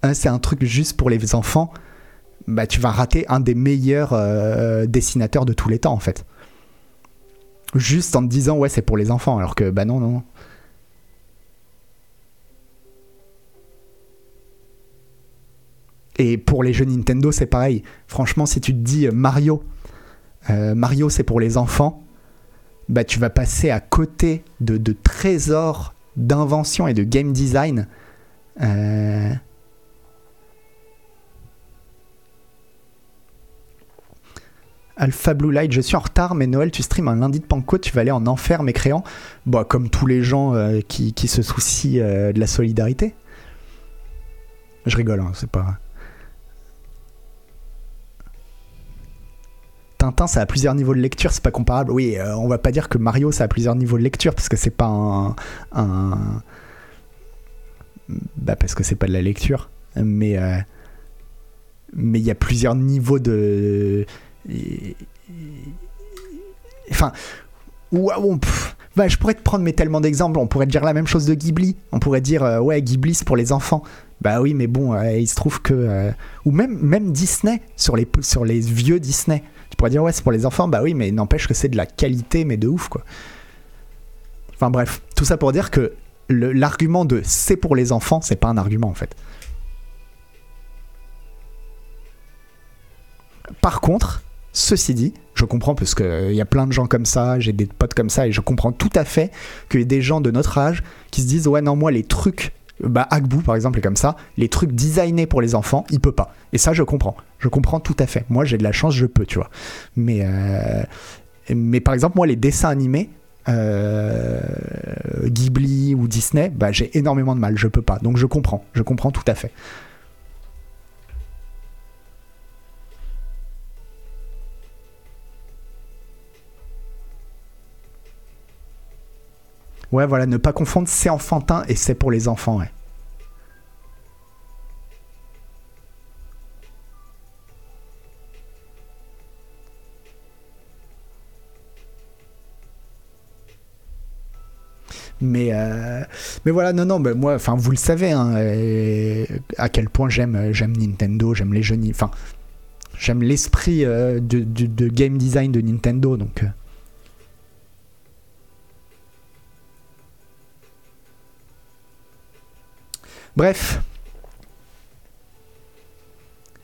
hein, c'est un truc juste pour les enfants, bah tu vas rater un des meilleurs euh, dessinateurs de tous les temps en fait. Juste en te disant ouais c'est pour les enfants, alors que bah non non. non. Et pour les jeux Nintendo, c'est pareil. Franchement, si tu te dis euh, Mario, euh, Mario c'est pour les enfants, bah tu vas passer à côté de, de trésors d'invention et de game design. Euh, Alpha Blue Light, je suis en retard, mais Noël, tu streams un lundi de Pentecôte, tu vas aller en enfer, mécréant. Bah, comme tous les gens euh, qui, qui se soucient euh, de la solidarité. Je rigole, hein, c'est pas. Tintin, ça a plusieurs niveaux de lecture, c'est pas comparable. Oui, euh, on va pas dire que Mario, ça a plusieurs niveaux de lecture, parce que c'est pas un. Bah, parce que c'est pas de la lecture. Mais. euh, Mais il y a plusieurs niveaux de. Enfin. ou- ou- pff, bah, je pourrais te prendre mais tellement d'exemples. On pourrait te dire la même chose de Ghibli. On pourrait dire, euh, ouais, Ghibli, c'est pour les enfants. Bah oui, mais bon, euh, il se trouve que. ou même, même Disney, sur les, sur les vieux Disney. Tu pourrais dire, ouais, c'est pour les enfants. Bah oui, mais n'empêche que c'est de la qualité, mais de ouf, quoi. Enfin bref, tout ça pour dire que l'argument de c'est pour les enfants, c'est pas un argument en fait. Par contre, ceci dit, je comprends parce qu'il y a plein de gens comme ça, j'ai des potes comme ça, et je comprends tout à fait qu'il y ait des gens de notre âge qui se disent Ouais, non, moi, les trucs, bah, Agbu par exemple est comme ça, les trucs designés pour les enfants, il peut pas. Et ça, je comprends. Je comprends tout à fait. Moi, j'ai de la chance, je peux, tu vois. Mais, euh, mais par exemple, moi, les dessins animés, euh, Ghibli ou Disney, bah, j'ai énormément de mal, je peux pas. Donc je comprends, je comprends tout à fait. Ouais, voilà, ne pas confondre c'est enfantin et c'est pour les enfants. Ouais. Mais, euh, mais voilà, non, non, bah, moi, enfin, vous le savez, hein, euh, à quel point j'aime, j'aime Nintendo, j'aime les jeux, enfin, j'aime l'esprit euh, de, de- game design de Nintendo, donc. euh. Bref,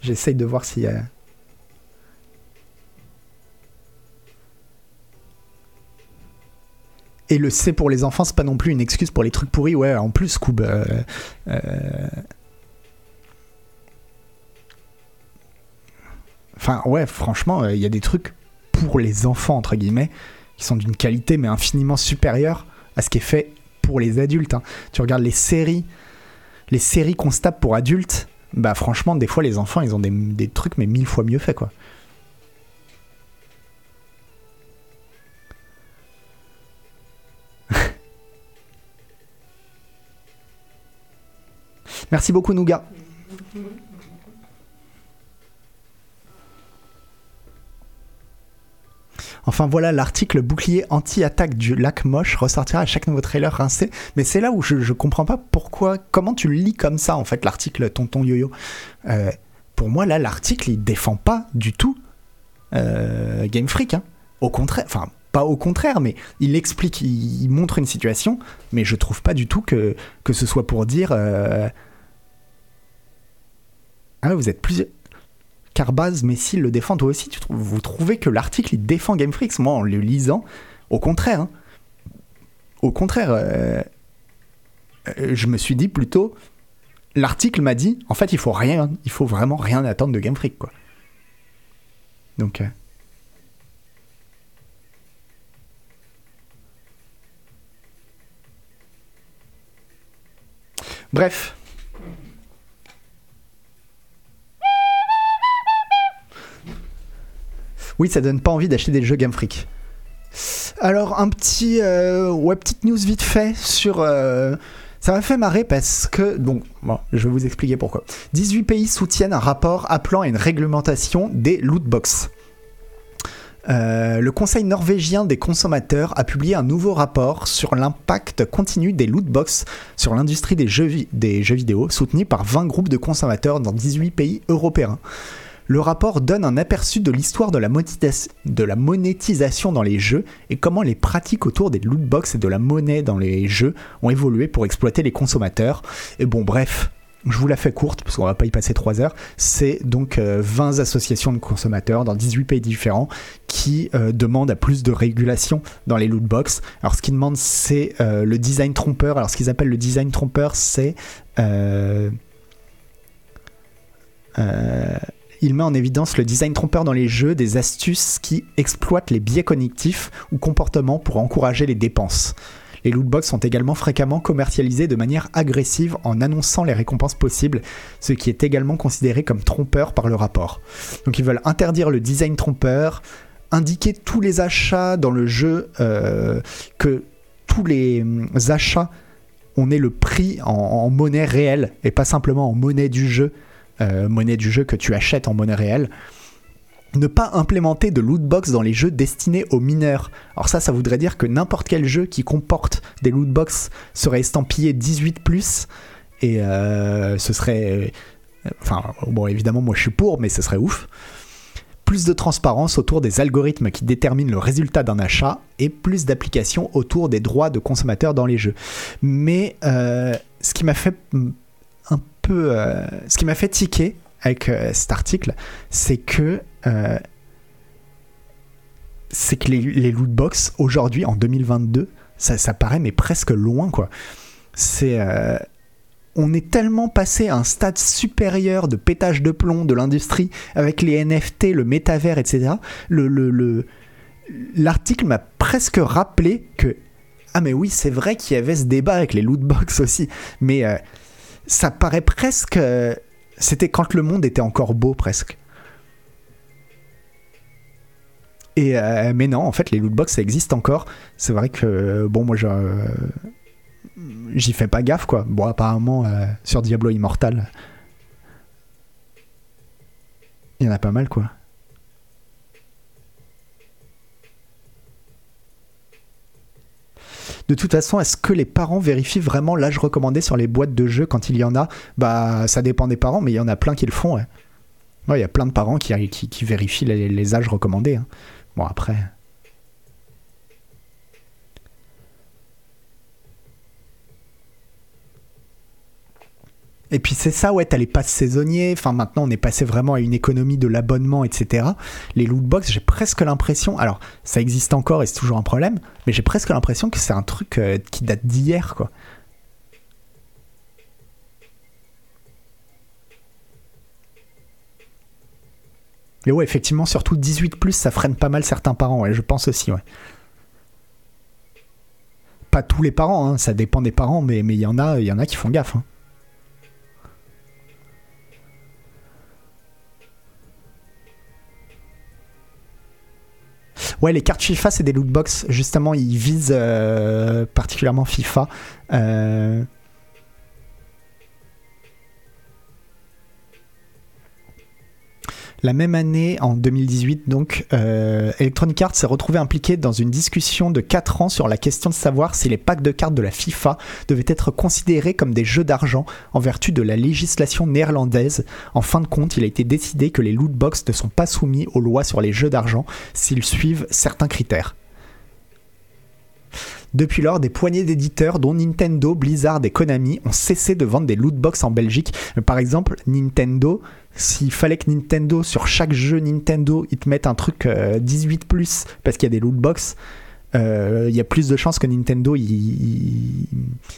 j'essaye de voir s'il y a. Et le C pour les enfants, c'est pas non plus une excuse pour les trucs pourris. Ouais, en plus, Scoob. euh, euh, Enfin, ouais, franchement, euh, il y a des trucs pour les enfants, entre guillemets, qui sont d'une qualité, mais infiniment supérieure à ce qui est fait pour les adultes. hein. Tu regardes les séries, les séries qu'on pour adultes, bah franchement, des fois, les enfants, ils ont des, des trucs, mais mille fois mieux fait, quoi. Merci beaucoup, Nougat. Enfin voilà, l'article bouclier anti-attaque du lac moche ressortira à chaque nouveau trailer rincé. Mais c'est là où je, je comprends pas pourquoi, comment tu le lis comme ça en fait, l'article Tonton Yo-Yo. Euh, pour moi là, l'article il défend pas du tout euh, Game Freak. hein. Au contraire, enfin pas au contraire, mais il explique, il, montre une situation, mais je trouve pas du tout que, que ce soit pour dire... euh, Ah vous êtes plusieurs... Carbaz, Messi le défend toi aussi. Tu vous trouvez que l'article il défend Game Freak Moi, en le lisant, au contraire. hein. Au contraire, euh, euh, je me suis dit plutôt. L'article m'a dit, en fait, il faut rien, il faut vraiment rien attendre de Game Freak, quoi. Donc. euh, Bref. Oui, ça donne pas envie d'acheter des jeux Game Freak. Alors, un petit. euh, ouais, petite news vite fait sur. euh, ça m'a fait marrer parce que. Bon, je vais vous expliquer pourquoi. 18 pays soutiennent un rapport appelant à une réglementation des lootbox. Euh, le Conseil norvégien des consommateurs a publié un nouveau rapport sur l'impact continu des lootbox sur l'industrie des des jeux vidéo, soutenu par 20 groupes de consommateurs dans 18 pays européens. Le rapport donne un aperçu de l'histoire de, la monétisation dans les jeux et comment les pratiques autour des lootbox et de la monnaie dans les jeux ont évolué pour exploiter les consommateurs. Et bon, bref, je vous la fais courte parce qu'on va pas y passer 3 heures. C'est donc euh, 20 associations de consommateurs dans 18 pays différents qui euh, demandent à plus de régulation dans les lootbox. Alors, ce qu'ils demandent, c'est euh, le design trompeur. Alors, ce qu'ils appellent le design trompeur, c'est. euh, euh, il met en évidence le design trompeur dans les jeux, des astuces qui exploitent les biais cognitifs ou comportements pour encourager les dépenses. Les lootbox sont également fréquemment commercialisés de manière agressive en annonçant les récompenses possibles, ce qui est également considéré comme trompeur par le rapport. Donc ils veulent interdire le design trompeur, indiquer tous les achats dans le jeu, euh, que tous les hum, achats, on ait le prix en, monnaie réelle et pas simplement en monnaie du jeu, monnaie du jeu que tu achètes en monnaie réelle. Ne pas implémenter de lootbox dans les jeux destinés aux mineurs. Alors ça, ça voudrait dire que n'importe quel jeu qui comporte des lootbox serait estampillé 18+, et euh, ce serait... euh, Enfin, bon, évidemment, moi je suis pour, mais ce serait ouf. Plus de transparence autour des algorithmes qui déterminent le résultat d'un achat et plus d'applications autour des droits de consommateurs dans les jeux. Mais euh, ce qui m'a fait euh, ce qui m'a fait tiquer avec euh, cet article, c'est que... euh, c'est que les, les lootbox aujourd'hui en 2022 ça, paraît mais presque loin quoi c'est on est tellement passé à un stade supérieur de pétage de plomb de l'industrie avec les NFT, le métavers, etc. Le, le, le- l'article m'a presque rappelé que ah mais oui c'est vrai qu'il y avait ce débat avec les lootbox aussi, mais ça paraît presque euh, c'était quand le monde était encore beau presque. Et, euh, mais non, en fait, les lootbox, ça existe encore. C'est vrai que, bon, moi, je, j'y fais pas gaffe, quoi. Bon, apparemment, euh, sur Diablo Immortal, il y en a pas mal, quoi. De toute façon, est-ce que les parents vérifient vraiment l'âge recommandé sur les boîtes de jeux quand il y en a? Bah, ça dépend des parents, mais il y en a plein qui le font. Il y a plein de parents qui, qui, vérifient les, âges recommandés. Hein. Bon, après. Et puis c'est ça, ouais, t'as les passes saisonniers. Enfin, maintenant, on est passé vraiment à une économie de l'abonnement, etc. Les lootbox, j'ai presque l'impression. Alors, ça existe encore et c'est toujours un problème, mais j'ai presque l'impression que c'est un truc euh, qui date d'hier, quoi. Et ouais, effectivement, surtout 18, ça freine pas mal certains parents, ouais, je pense aussi, ouais. Pas tous les parents, hein, ça dépend des parents, mais il y, en a, y en a qui font gaffe. Hein. Ouais, les cartes FIFA, c'est des lootbox. Justement, ils visent euh, particulièrement FIFA. La même année, en 2018, donc, euh, Electronic Arts s'est retrouvé impliqué dans une discussion de 4 ans sur la question de savoir si les packs de cartes de la FIFA devaient être considérés comme des jeux d'argent en vertu de la législation néerlandaise. En fin de compte, il a été décidé que les lootbox ne sont pas soumis aux lois sur les jeux d'argent s'ils suivent certains critères. Depuis lors, des poignées d'éditeurs, dont Nintendo, Blizzard et Konami, ont cessé de vendre des lootbox en Belgique. Par exemple, Nintendo, s'il fallait que Nintendo, sur chaque jeu Nintendo, ils te mettent un truc 18 euh, parce qu'il y a des lootbox, euh, il y a plus de chances que Nintendo,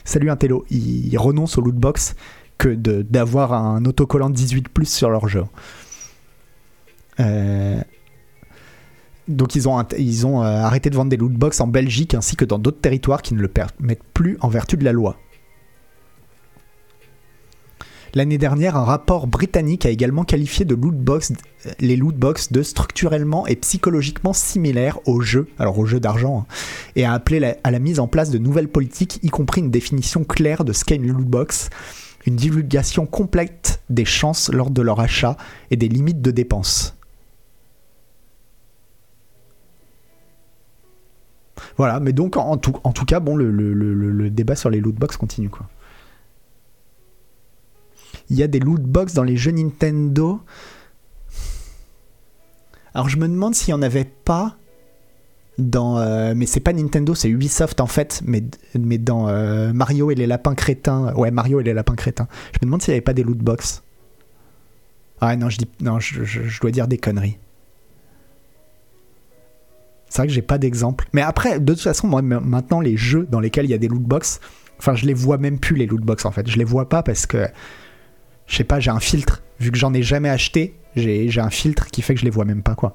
salut Intello, il, renonce aux lootbox que d'avoir un autocollant 18 sur leur jeu. Euh, donc ils ont, ils ont arrêté de vendre des lootbox en Belgique ainsi que dans d'autres territoires qui ne le permettent plus en vertu de la loi. L'année dernière, un rapport britannique a également qualifié de lootbox, les lootbox de structurellement et psychologiquement similaires aux jeux, alors aux jeux d'argent, hein, et a appelé à la mise en place de nouvelles politiques, y compris une définition claire de ce qu'est une lootbox, une divulgation complète des chances lors de leur achat et des limites de dépenses. Voilà, mais donc en tout, cas, bon, le, le débat sur les lootbox continue quoi il y a des loot box dans les jeux Nintendo. Alors je me demande s'il n'y en avait pas dans. Euh, mais c'est pas Nintendo, c'est Ubisoft en fait, mais, dans euh, Mario et les lapins crétins. Ouais, Mario et les lapins crétins. Je me demande s'il n'y avait pas des loot box. Ah non, je, dis, non je, dois dire des conneries. C'est vrai que j'ai pas d'exemple. Mais après, de toute façon, moi, maintenant, les jeux dans lesquels il y a des loot box, enfin, je les vois même plus, les loot box en fait. Je les vois pas parce que je sais pas, j'ai un filtre. Vu que j'en ai jamais acheté, j'ai un filtre qui fait que je les vois même pas, quoi.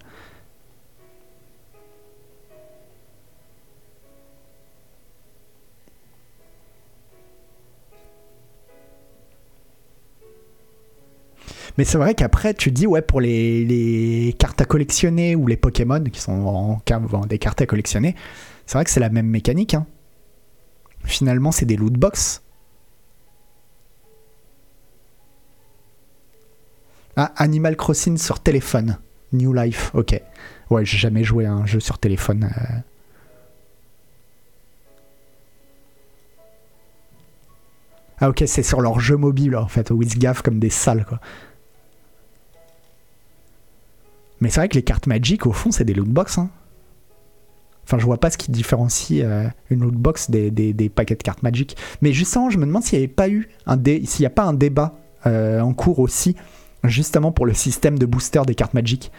Mais c'est vrai qu'après, tu dis, ouais, pour les, cartes à collectionner ou les Pokémon qui sont en, en des cartes à collectionner, c'est vrai que c'est la même mécanique. Hein. Finalement, c'est des loot box. Ah, Animal Crossing sur téléphone. New Life, ok. Ouais, j'ai jamais joué à un jeu sur téléphone. Euh. Ah ok, c'est sur leur jeu mobile en fait, WizGaf comme des salles quoi. Mais c'est vrai que les cartes Magic au fond c'est des lootbox. Hein. Enfin je vois pas ce qui différencie euh, une lootbox des, des, paquets de cartes Magic. Mais justement je me demande s'il n'y avait pas eu un s'il n'y a pas un débat euh, en cours aussi justement pour le système de booster des cartes Magic.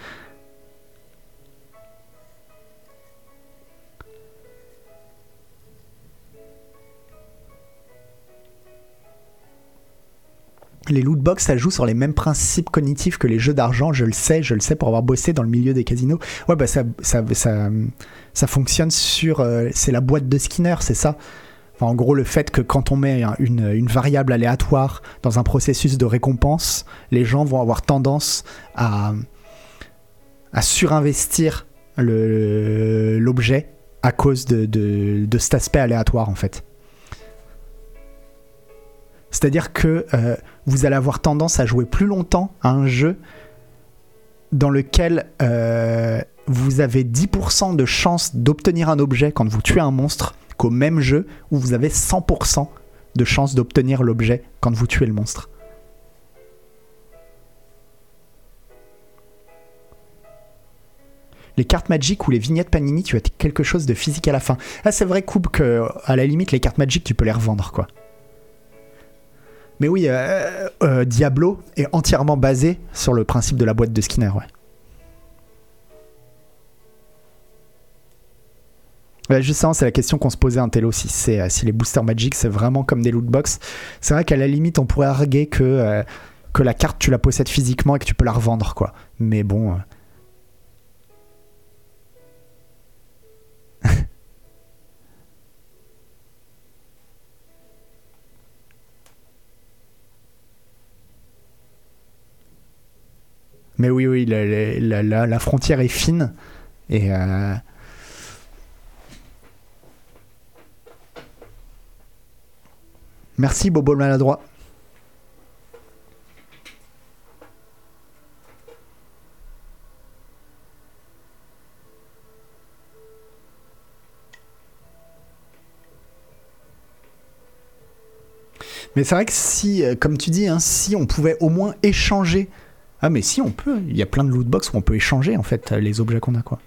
les loot box, ça joue sur les mêmes principes cognitifs que les jeux d'argent, je le sais, je le sais pour avoir bossé dans le milieu des casinos. Ouais, bah ça, ça, ça, fonctionne sur. Euh, c'est la boîte de Skinner, c'est ça en gros, le fait que quand on met une, variable aléatoire dans un processus de récompense, les gens vont avoir tendance à, surinvestir l'objet à cause de cet aspect aléatoire en fait. C'est-à-dire que euh, vous allez avoir tendance à jouer plus longtemps à un jeu dans lequel euh, vous avez 10% de chance d'obtenir un objet quand vous tuez un monstre qu'au même jeu où vous avez 100% de chance d'obtenir l'objet quand vous tuez le monstre. Les cartes Magic ou les vignettes Panini, tu as quelque chose de physique à la fin. Ah, c'est vrai, Coupe, que à la limite, les cartes Magic, tu peux les revendre, quoi. Mais oui, euh, euh, Diablo est entièrement basé sur le principe de la boîte de Skinner, ouais. Justement, c'est la question qu'on se posait un. C'est euh, si les boosters Magic, c'est vraiment comme des loot box. C'est vrai qu'à la limite, on pourrait arguer que, euh, la carte, tu la possèdes physiquement et que tu peux la revendre, quoi. Mais bon. euh, Mais oui, oui, la, frontière est fine. Et. Merci, Bobo maladroit. Mais c'est vrai que si, euh, comme tu dis, hein, si on pouvait au moins échanger. Ah, mais si, on peut. Il y a plein de loot box où on peut échanger, en fait, euh, les objets qu'on a, quoi.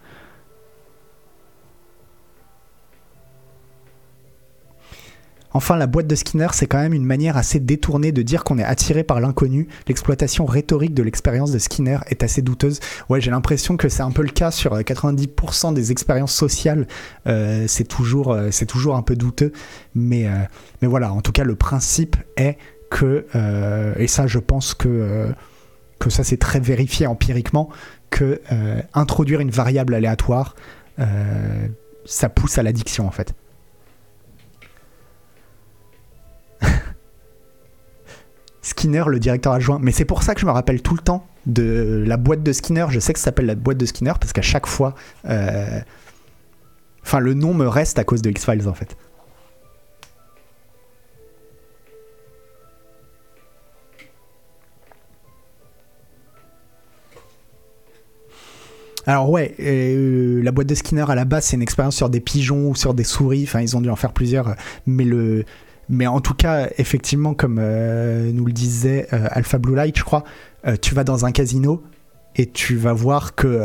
Enfin, la boîte de Skinner, c'est quand même une manière assez détournée de dire qu'on est attiré par l'inconnu. L'exploitation rhétorique de l'expérience de Skinner est assez douteuse. Ouais, j'ai l'impression que c'est un peu le cas sur euh, 90% des expériences sociales. Euh, c'est toujours, euh, c'est toujours un peu douteux. Mais, euh, voilà, en tout cas, le principe est que, euh, et ça, je pense que, euh, que ça, c'est très vérifié empiriquement, que euh, introduire une variable aléatoire, euh, ça pousse à l'addiction en fait. Skinner, le directeur adjoint. Mais c'est pour ça que je me rappelle tout le temps de la boîte de Skinner. Je sais que ça s'appelle la boîte de Skinner parce qu'à chaque fois. euh, Enfin, le nom me reste à cause de X-Files en fait. Alors ouais, euh, la boîte de Skinner à la base c'est une expérience sur des pigeons ou sur des souris, enfin ils ont dû en faire plusieurs, mais le, mais en tout cas effectivement comme euh, nous le disait euh, Alpha Blue Light je crois, euh, tu vas dans un casino et tu vas voir que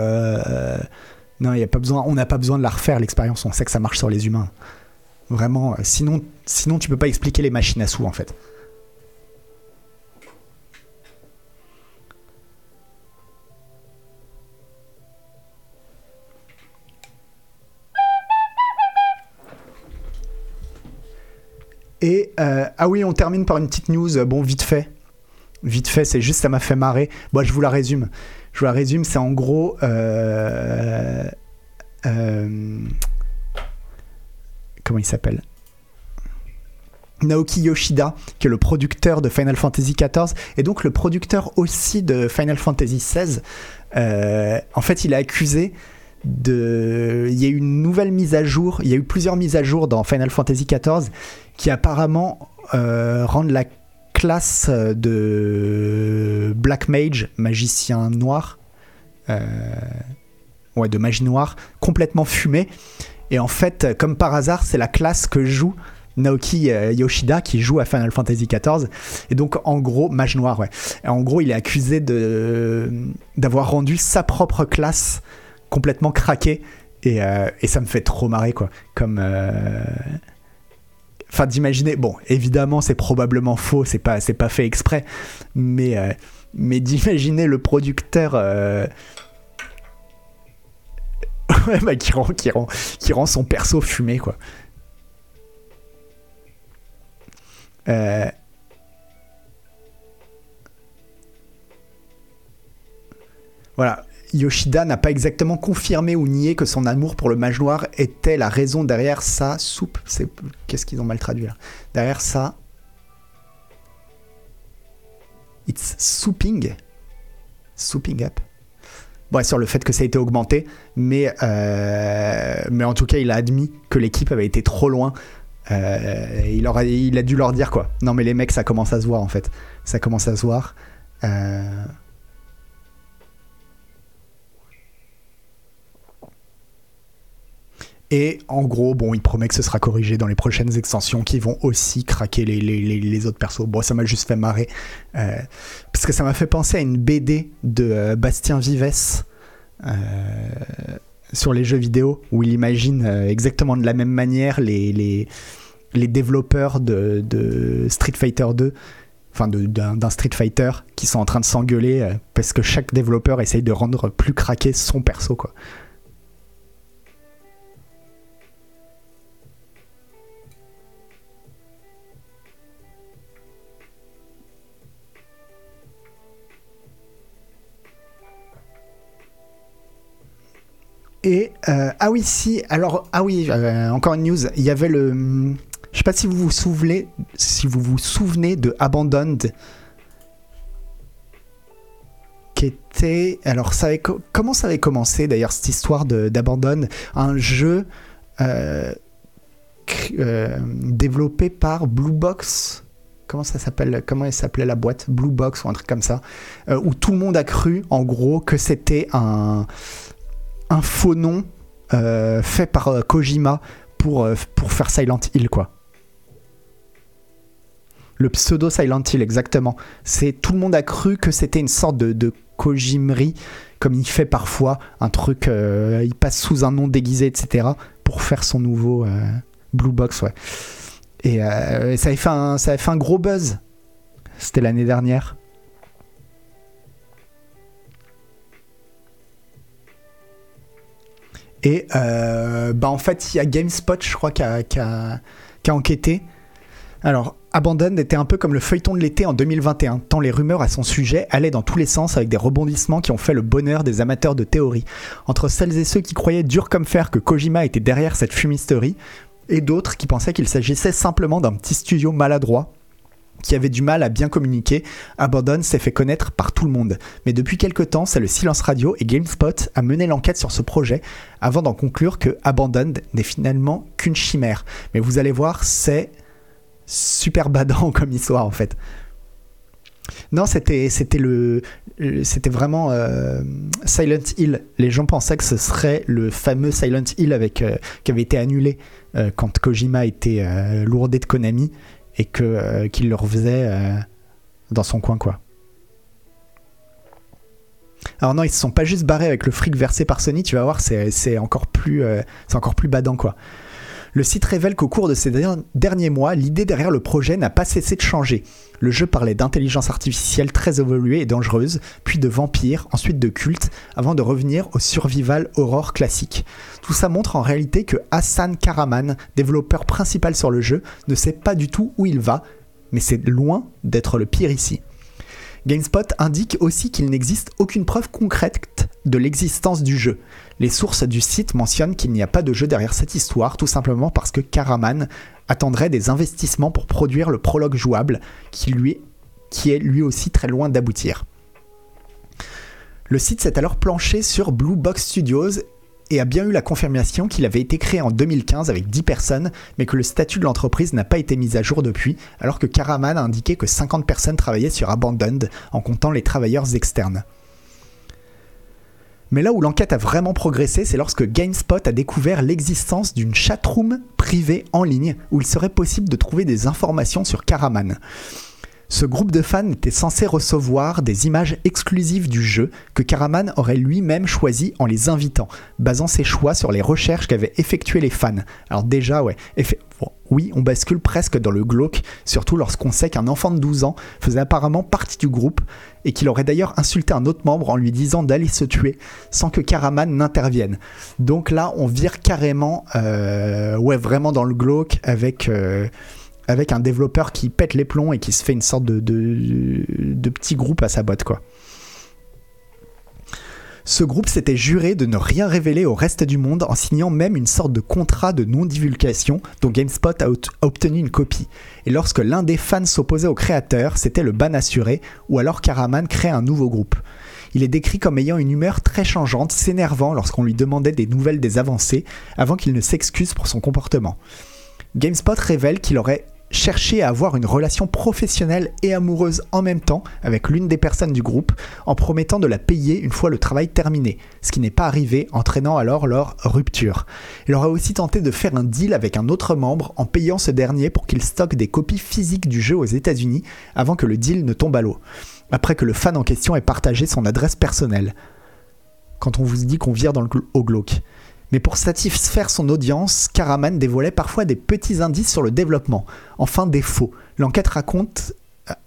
non il a pas besoin, on n'a pas besoin de la refaire l'expérience, on sait que ça marche sur les humains, vraiment. Sinon, sinon tu peux pas expliquer les machines à sous en fait. Ah oui, on termine par une petite news. euh, Bon, vite fait, vite fait, c'est juste ça m'a fait marrer. Bon, je vous la résume. Je vous la résume. C'est en gros. euh, euh, comment il s'appelle? Naoki Yoshida, qui est le producteur de Final Fantasy XIV, et donc le producteur aussi de Final Fantasy XVI. En fait, il est accusé de. Il y a eu une nouvelle mise à jour. Il y a eu plusieurs mises à jour dans Final Fantasy XIV qui apparemment euh, rendent la classe de Black Mage, magicien noir, euh, ouais, de magie noire, complètement fumée. Et en fait, comme par hasard, c'est la classe que joue Naoki euh, Yoshida qui joue à Final Fantasy XIV. Et donc, en gros, mage noir, ouais. Et en gros, il est accusé de d'avoir rendu sa propre classe complètement craquée. Et, euh, et ça me fait trop marrer, quoi. Comme. euh, Enfin, d'imaginer. Bon, évidemment, c'est probablement faux, c'est pas, c'est pas fait exprès. Mais, euh, mais d'imaginer le producteur. euh, ouais, bah, qui, rend, qui, rend, qui rend son perso fumé, quoi. Euh, Voilà. Yoshida n'a pas exactement confirmé ou nié que son amour pour le mage noir était la raison derrière sa soupe. Qu'est-ce qu'ils ont mal traduit là? Derrière ça, it's souping, souping up. ouais, sur le fait que ça a été augmenté, mais, euh, mais en tout cas, il a admis que l'équipe avait été trop loin. Euh, il, il a dû leur dire quoi. Non, mais les mecs, ça commence à se voir en fait. Ça commence à se voir. Euh, Et en gros, bon, il promet que ce sera corrigé dans les prochaines extensions qui vont aussi craquer les, les, les, autres persos. Bon, ça m'a juste fait marrer. Euh, parce que ça m'a fait penser à une BD de euh, Bastien Vives euh, sur les jeux vidéo, où il imagine exactement de la même manière les, développeurs de, de, Street Fighter 2 enfin d'un Street Fighter qui sont en train de s'engueuler parce que chaque développeur essaye de rendre plus craqué son perso quoi. Et euh, ah oui, si, alors ah oui, euh, encore une news. Il y avait le, je sais pas si vous vous souvenez, si vous vous souvenez de Abandoned, qui était, alors ça avait, comment ça avait commencé d'ailleurs cette histoire d'Abandon, un jeu euh, développé par Blue Box. Comment ça s'appelle Comment elle s'appelait la boîte? Blue Box ou un truc comme ça, où tout le monde a cru, en gros, que c'était un un faux nom euh, fait par euh, Kojima pour, euh, pour faire Silent Hill, quoi. Le pseudo Silent Hill, exactement. C'est tout le monde a cru que c'était une sorte de, de Kojimerie, comme il fait parfois un truc, il passe sous un nom déguisé, etc., pour faire son nouveau Blue Box, ouais. Et, ça, avait fait un, ça avait fait un gros buzz. C'était l'année dernière. Et euh, bah en fait, il y a GameSpot, je crois, qui a, qui a, enquêté. Alors, Abandon était un peu comme le feuilleton de l'été en 2021, tant les rumeurs à son sujet allaient dans tous les sens avec des rebondissements qui ont fait le bonheur des amateurs de théorie. Entre celles et ceux qui croyaient dur comme fer que Kojima était derrière cette fumisterie, et d'autres qui pensaient qu'il s'agissait simplement d'un petit studio maladroit qui avait du mal à bien communiquer, Abandon s'est fait connaître par tout le monde. Mais depuis quelque temps, c'est le silence radio et GameSpot a mené l'enquête sur ce projet avant d'en conclure que Abandon n'est finalement qu'une chimère. Mais vous allez voir, c'est super badant comme histoire en fait. Non, c'était c'était vraiment euh, Silent Hill. Les gens pensaient que ce serait le fameux Silent Hill euh, qui avait été annulé euh, quand Kojima était lourdé de Konami et que euh, qu'il le refaisait euh, dans son coin quoi. Alors non, ils se sont pas juste barrés avec le fric versé par Sony, tu vas voir, c'est encore plus euh, c'est encore plus badant quoi. Le site révèle qu'au cours de ces derniers mois, l'idée derrière le projet n'a pas cessé de changer. Le jeu parlait d'intelligence artificielle très évoluée et dangereuse, puis de vampires, ensuite de culte, avant de revenir au survival horror classique. Tout ça montre en réalité que Hassan Karaman, développeur principal sur le jeu, ne sait pas du tout où il va, mais c'est loin d'être le pire ici. GameSpot indique aussi qu'il n'existe aucune preuve concrète de l'existence du jeu. Les sources du site mentionnent qu'il n'y a pas de jeu derrière cette histoire, tout simplement parce que Karaman attendrait des investissements pour produire le prologue jouable, qui, lui, qui est lui aussi très loin d'aboutir. Le site s'est alors planché sur Blue Box Studios et a bien eu la confirmation qu'il avait été créé en 2015 avec 10 personnes, mais que le statut de l'entreprise n'a pas été mis à jour depuis, alors que Karaman a indiqué que 50 personnes travaillaient sur Abandoned en comptant les travailleurs externes. Mais là où l'enquête a vraiment progressé, c'est lorsque GameSpot a découvert l'existence d'une chatroom privée en ligne où il serait possible de trouver des informations sur Karaman. Ce groupe de fans était censé recevoir des images exclusives du jeu que Karaman aurait lui-même choisi en les invitant, basant ses choix sur les recherches qu'avaient effectuées les fans. Alors déjà, ouais, oui, on bascule presque dans le glauque, surtout lorsqu'on sait qu'un enfant de 12 ans faisait apparemment partie du groupe et qu'il aurait d'ailleurs insulté un autre membre en lui disant d'aller se tuer sans que Karaman n'intervienne. Donc là, on vire carrément, euh, ouais, vraiment dans le glauque avec... Euh, avec un développeur qui pète les plombs et qui se fait une sorte de, de, petit groupe à sa boîte, quoi. Ce groupe s'était juré de ne rien révéler au reste du monde en signant même une sorte de contrat de non-divulgation dont GameSpot a, obtenu une copie. Et lorsque l'un des fans s'opposait au créateur, c'était le ban assuré, ou alors Karaman crée un nouveau groupe. Il est décrit comme ayant une humeur très changeante, s'énervant lorsqu'on lui demandait des nouvelles des avancées, avant qu'il ne s'excuse pour son comportement. GameSpot révèle qu'il aurait cherché à avoir une relation professionnelle et amoureuse en même temps avec l'une des personnes du groupe, en promettant de la payer une fois le travail terminé, ce qui n'est pas arrivé, entraînant alors leur rupture. Il aurait aussi tenté de faire un deal avec un autre membre en payant ce dernier pour qu'il stocke des copies physiques du jeu aux États-Unis avant que le deal ne tombe à l'eau, après que le fan en question ait partagé son adresse personnelle. Quand on vous dit qu'on vire dans le au glauque. Mais pour satisfaire son audience, Karaman dévoilait parfois des petits indices sur le développement. Enfin, des faux. L'enquête raconte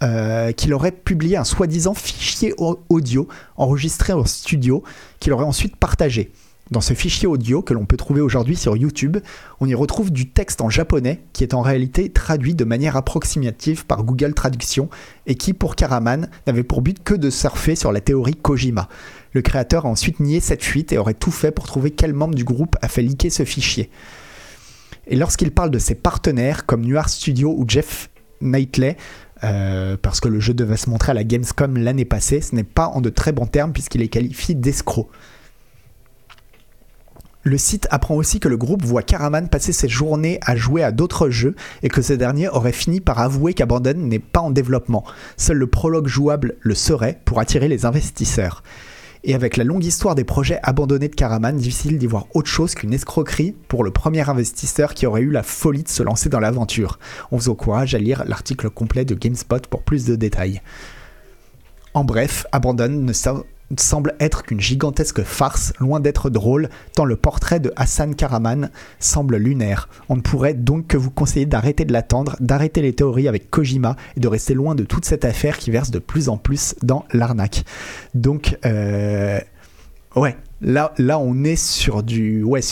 euh, qu'il aurait publié un soi-disant fichier audio enregistré au studio qu'il aurait ensuite partagé. Dans ce fichier audio que l'on peut trouver aujourd'hui sur YouTube, on y retrouve du texte en japonais qui est en réalité traduit de manière approximative par Google Traduction et qui, pour Karaman, n'avait pour but que de surfer sur la théorie Kojima. Le créateur a ensuite nié cette fuite et aurait tout fait pour trouver quel membre du groupe a fait liquer ce fichier. Et lorsqu'il parle de ses partenaires comme Noir Studio ou Jeff Knightley, euh, parce que le jeu devait se montrer à la Gamescom l'année passée, ce n'est pas en de très bons termes puisqu'il est qualifié d'escroc. Le site apprend aussi que le groupe voit Karaman passer ses journées à jouer à d'autres jeux et que ce dernier aurait fini par avouer qu'Abandon n'est pas en développement. Seul le prologue jouable le serait pour attirer les investisseurs. Et avec la longue histoire des projets abandonnés de Karaman, difficile d'y voir autre chose qu'une escroquerie pour le premier investisseur qui aurait eu la folie de se lancer dans l'aventure. On vous encourage à lire l'article complet de GameSpot pour plus de détails. En bref, Abandon ne, semble être qu'une gigantesque farce, loin d'être drôle, tant le portrait de Hassan Karaman semble lunaire. On ne pourrait donc que vous conseiller d'arrêter de l'attendre, d'arrêter les théories avec Kojima et de rester loin de toute cette affaire qui verse de plus en plus dans l'arnaque. Donc, euh, ouais. Là, on est sur du, ouais,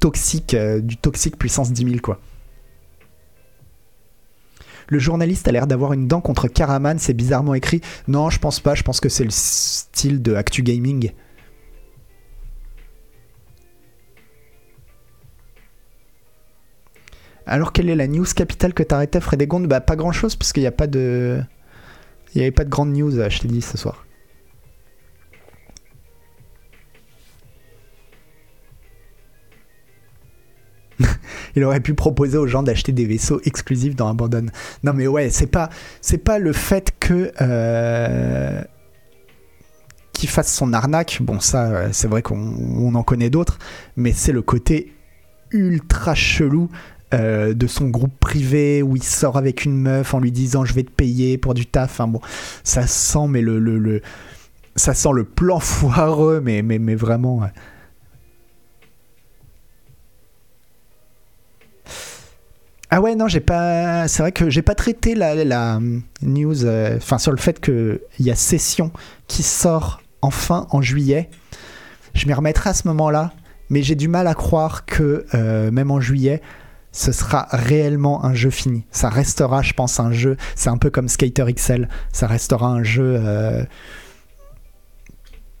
toxique, euh, du toxique puissance 10 000, quoi. Le journaliste a l'air d'avoir une dent contre Karaman, c'est bizarrement écrit. Non, je pense pas, je pense que c'est le style de Actu Gaming. Alors quelle est la news capitale que t'arrêtais Frédégonde Bah pas grand chose puisqu'il n'y a pas de... Il n'y avait pas de grande news, je t'ai dit ce soir. il aurait pu proposer aux gens d'acheter des vaisseaux exclusifs dans Abandon. Non mais ouais, c'est pas pas le fait que euh, qu'il fasse son arnaque. Bon ça, euh, c'est vrai qu'on en connaît d'autres, mais c'est le côté ultra chelou euh, de son groupe privé où il sort avec une meuf en lui disant je vais te payer pour du taf. Enfin bon, ça sent mais le, le, le ça sent le plan foireux, mais vraiment. Ah ouais, non, j'ai pas. C'est vrai que j'ai pas traité la, news, euh, enfin sur le fait qu'il y a Session qui sort enfin en juillet. Je m'y remettrai à ce moment-là, mais j'ai du mal à croire que euh, même en juillet, ce sera réellement un jeu fini. Ça restera, je pense, un jeu. C'est un peu comme Skater XL. Ça restera un jeu euh,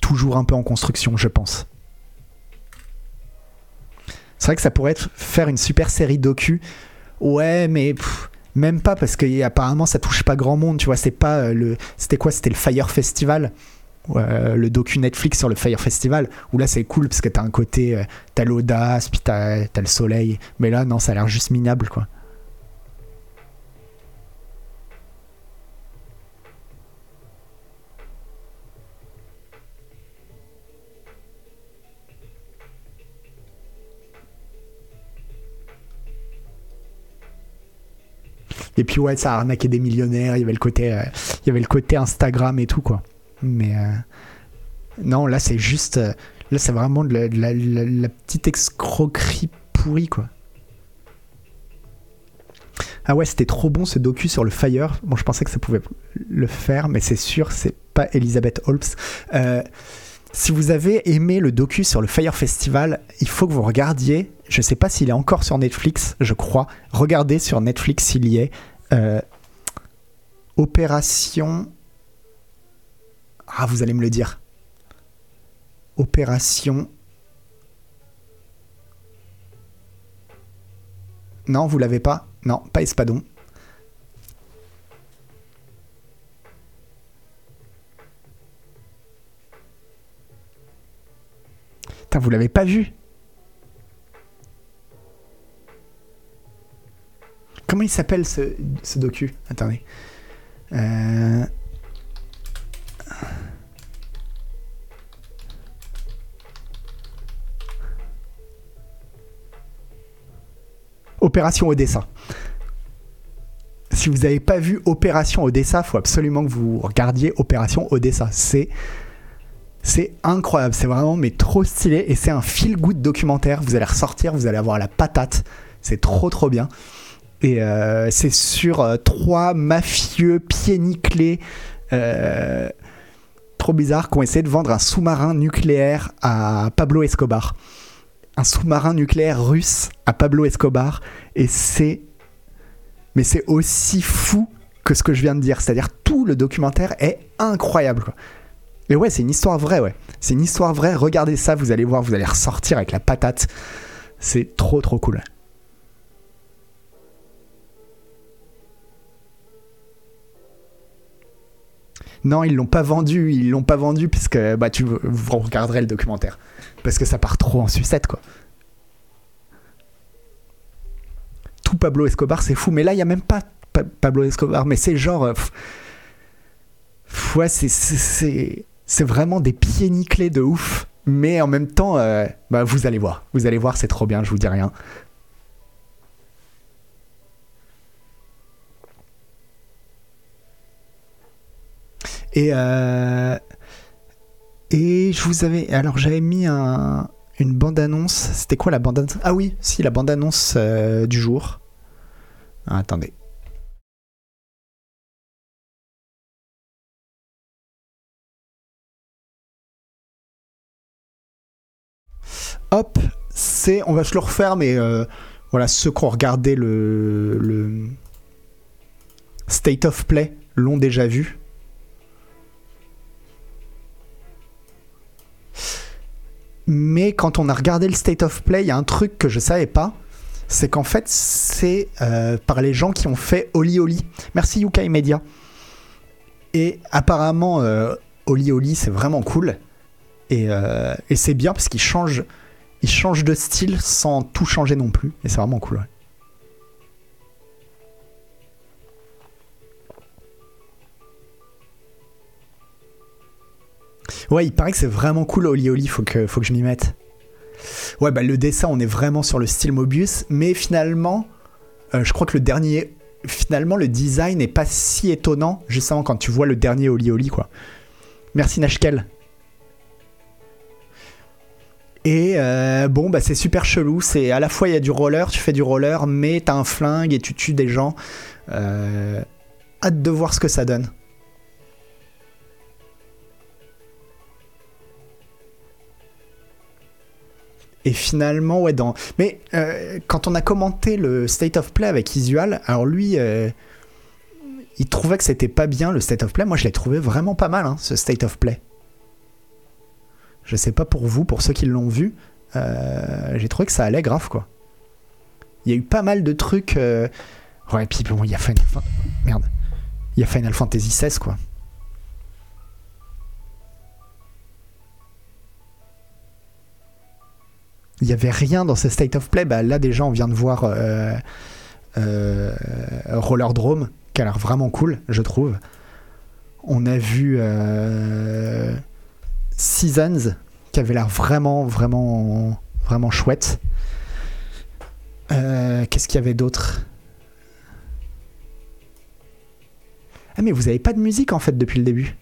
toujours un peu en construction, je pense. C'est vrai que ça pourrait être, faire une super série docu Ouais, mais même pas parce que apparemment ça touche pas grand monde, tu vois. C'est pas euh, le. C'était quoi C'était le Fire Festival. Euh, le docu Netflix sur le Fire Festival, où là c'est cool parce que t'as un côté, euh, t'as l'audace, puis t'as as le soleil, mais là non, ça a l'air juste minable quoi. Et puis ouais, ça a arnaqué des millionnaires. Il y avait le côté, euh, il y avait le côté Instagram et tout quoi. Mais euh, non, là c'est juste, euh, là c'est vraiment de la, petite escroquerie pourrie quoi. Ah ouais, c'était trop bon ce docu sur le Fire. Bon, je pensais que ça pouvait le faire, mais c'est sûr, c'est pas Elisabeth Holmes. Si vous avez aimé le docu sur le Fire Festival, il faut que vous regardiez je ne sais pas s'il est encore sur Netflix, je crois. Regardez sur Netflix s'il y est. Euh, Opération. Ah, vous allez me le dire. Opération. Non, vous l'avez pas Non, pas Espadon. Vous l'avez pas vu Comment il s'appelle ce, ce docu? Attendez. Euh... Opération Odessa. Si vous n'avez pas vu Opération Odessa, faut absolument que vous regardiez Opération Odessa. C'est c'est incroyable, c'est vraiment mais trop stylé et c'est un feel good documentaire. Vous allez ressortir, vous allez avoir la patate. C'est trop trop bien. Et euh, c'est sur euh, trois mafieux pieds nickelés, euh, trop bizarres, qui ont essayé de vendre un sous-marin nucléaire à Pablo Escobar. Un sous-marin nucléaire russe à Pablo Escobar. Et c'est. Mais c'est aussi fou que ce que je viens de dire. C'est-à-dire, tout le documentaire est incroyable. Et ouais, c'est une histoire vraie, ouais. C'est une histoire vraie. Regardez ça, vous allez voir, vous allez ressortir avec la patate. C'est trop, trop cool. Non, ils l'ont pas vendu, ils l'ont pas vendu parce que bah tu vous regarderez le documentaire parce que ça part trop en sucette quoi. Tout Pablo Escobar, c'est fou, mais là il y a même pas pa Pablo Escobar, mais c'est genre euh, pff, c'est c'est vraiment des pieds nickelés de ouf, mais en même temps euh, bah vous allez voir, vous allez voir, c'est trop bien, je vous dis rien. Et, euh, et je vous avais. Alors j'avais mis un, une bande-annonce. C'était quoi la bande-annonce? Ah oui, si, la bande-annonce euh, du jour. Ah, attendez. Hop, c'est. On va se le refaire, mais euh, voilà, ceux qui ont regardé le, le State of Play l'ont déjà vu. Mais quand on a regardé le State of Play, il y a un truc que je savais pas. C'est qu'en fait, c'est euh, par les gens qui ont fait Oli Oli. Merci Yukai Media. Et apparemment, euh, Oli Oli, c'est vraiment cool. Et, et c'est bien parce qu'il change, il change de style sans tout changer non plus. Et c'est vraiment cool. Ouais. Ouais, il paraît que c'est vraiment cool Oli Oli, faut que, faut que je m'y mette. Ouais, bah le dessin, on est vraiment sur le style Mobius, mais finalement, euh, je crois que le dernier. Finalement, le design n'est pas si étonnant, justement, quand tu vois le dernier Oli Oli, quoi. Merci Nashkel. Et euh, bon, bah c'est super chelou. C'est à la fois il y a du roller, tu fais du roller, mais t'as un flingue et tu tues des gens. Euh, hâte de voir ce que ça donne. Et finalement, ouais, dans. Mais euh, quand on a commenté le State of Play avec Isual, alors lui, il trouvait que c'était pas bien le State of Play. Moi, je l'ai trouvé vraiment pas mal, hein, ce State of Play. Je sais pas pour vous, pour ceux qui l'ont vu, euh, j'ai trouvé que ça allait grave, quoi. Il y a eu pas mal de trucs. Euh... Ouais, puis bon, il y a Final. Merde. Il y a Final Fantasy XVI, quoi. il n'y avait rien dans ce state of play. Bah, là, déjà, on vient de voir euh, Roller Drome, qui a l'air vraiment cool, je trouve. On a vu Seasons, qui avait l'air vraiment, vraiment, vraiment chouette. Euh, Qu'est-ce qu'il y avait d'autre? Ah, mais vous avez pas de musique en fait depuis le début?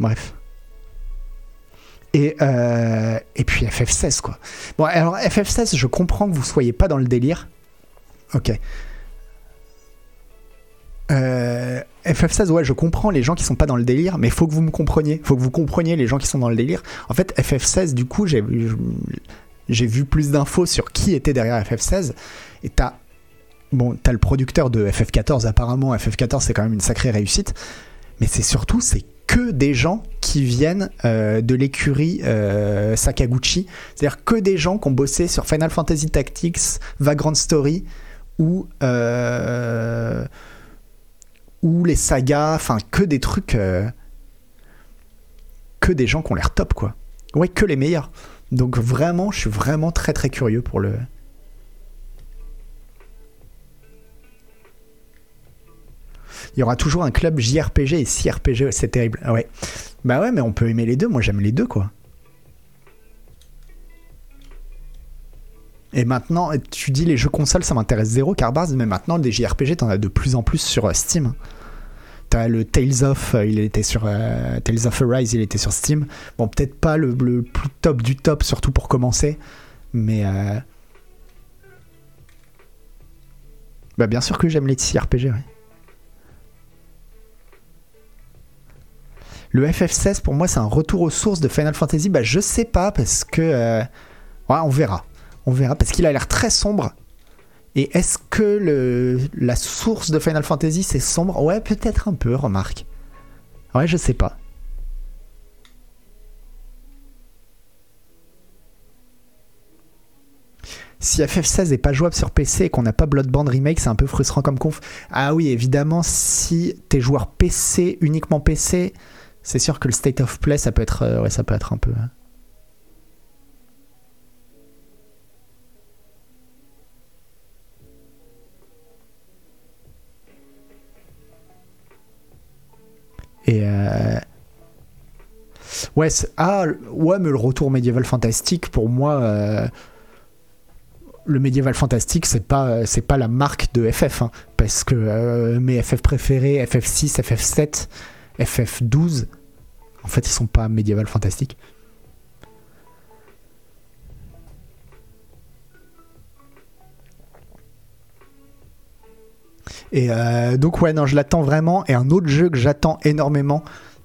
Bref. Et, euh, et puis FF16, quoi. Bon, alors FF16, je comprends que vous soyez pas dans le délire. Ok. Euh, FF16, ouais, je comprends les gens qui sont pas dans le délire, mais faut que vous me compreniez. faut que vous compreniez les gens qui sont dans le délire. En fait, FF16, du coup, j'ai vu plus d'infos sur qui était derrière FF16. Et t'as bon, as le producteur de FF14, apparemment. FF14, c'est quand même une sacrée réussite. Mais c'est surtout, c'est que des gens qui viennent euh, de l'écurie euh, Sakaguchi. C'est-à-dire que des gens qui ont bossé sur Final Fantasy Tactics, Vagrant Story ou, ou les sagas, enfin que des trucs. que des gens qui ont l'air top, quoi. Ouais, que les meilleurs. Donc vraiment, je suis vraiment très très curieux pour le. Il y aura toujours un club JRPG et CRPG, c'est terrible. Ouais. Bah ouais, mais on peut aimer les deux. Moi, j'aime les deux, quoi. Et maintenant, tu dis les jeux consoles, ça m'intéresse zéro, Carbars, mais maintenant, des JRPG, t'en as de plus en plus sur euh, Steam. T'as le Tales of, euh, il était sur euh, Tales of Arise, il était sur Steam. Bon, peut-être pas le, plus top du top, surtout pour commencer, mais bah bien sûr que j'aime les JRPG. Ouais. Le FF16 pour moi c'est un retour aux sources de Final Fantasy. Bah je sais pas parce que ouais, on verra, on verra parce qu'il a l'air très sombre. Et est-ce que la source de Final Fantasy c'est sombre? Ouais, peut-être un peu, remarque. Ouais, je sais pas. Si FF16 est pas jouable sur PC et qu'on n'a pas Bloodborne Remake, c'est un peu frustrant comme conf. Ah oui, évidemment, si t'es joueur PC, uniquement PC, c'est sûr que le state of play, ça peut être, euh, ouais, ça peut être un peu. hein. Ouais, ah ouais, mais le retour médiéval fantastique pour moi. euh, le médiéval fantastique, c'est pas c'est pas la marque de FF, hein, parce que euh, mes FF préférés, FF6, FF7, FF12, en fait, ils sont pas médiéval fantastique. Et euh, donc ouais, non, je l'attends vraiment. Et un autre jeu que j'attends énormément,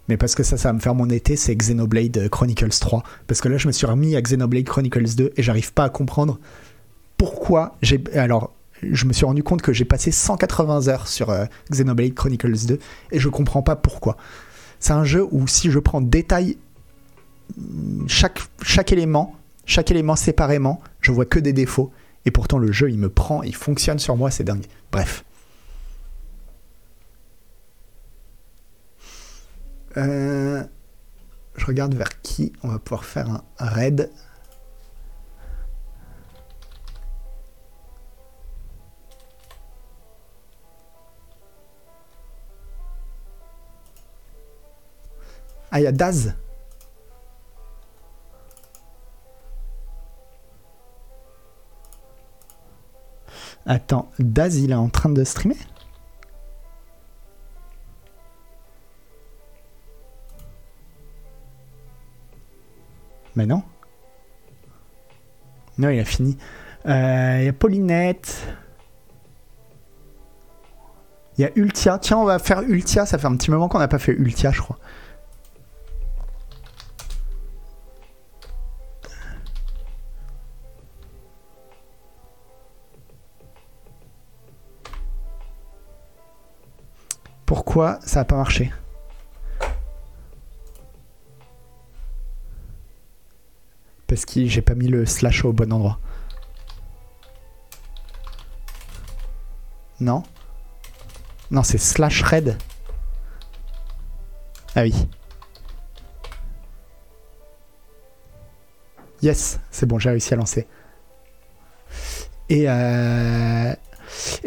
mais parce que ça, ça va me faire mon été, c'est Xenoblade Chronicles 3. Parce que là, je me suis remis à Xenoblade Chronicles 2 et j'arrive pas à comprendre pourquoi j'ai. Alors, je me suis rendu compte que j'ai passé 180 heures sur euh, Xenoblade Chronicles 2 et je comprends pas pourquoi. C'est un jeu où si je prends détail chaque, chaque élément, chaque élément séparément, je vois que des défauts. Et pourtant, le jeu, il me prend, il fonctionne sur moi, c'est dingue. Bref. Euh, je regarde vers qui on va pouvoir faire un raid. Ah, il y a Daz. Attends, Daz, il est en train de streamer? Mais non. Non, il a fini. Euh, Il y a Paulinette. Il y a Ultia. Tiens, on va faire Ultia. Ça fait un petit moment qu'on n'a pas fait Ultia, je crois. Pourquoi ça n'a pas marché? Parce que j'ai pas mis le slash au bon endroit. Non? Non, c'est slash red. Ah oui. Yes, c'est bon, j'ai réussi à lancer. Et, euh,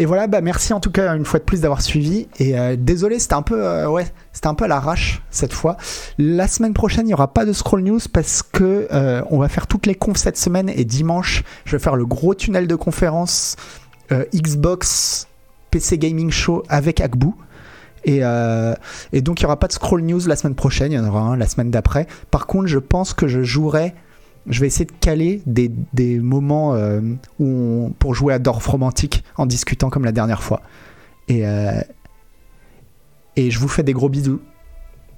et voilà, bah merci en tout cas une fois de plus d'avoir suivi. Et euh, désolé, c'était un peu, euh, ouais, un peu à l'arrache cette fois. La semaine prochaine, il n'y aura pas de scroll news parce que euh, on va faire toutes les confs cette semaine et dimanche, je vais faire le gros tunnel de conférence euh, Xbox PC Gaming Show avec Agbu. Et, et donc il n'y aura pas de scroll news la semaine prochaine, il y en aura un la semaine d'après. Par contre, je pense que je jouerai je vais essayer de caler des, moments euh, pour jouer à Dorf Romantique en discutant comme la dernière fois. Et, euh, et je vous fais des gros bisous.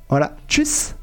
Voilà, tchuss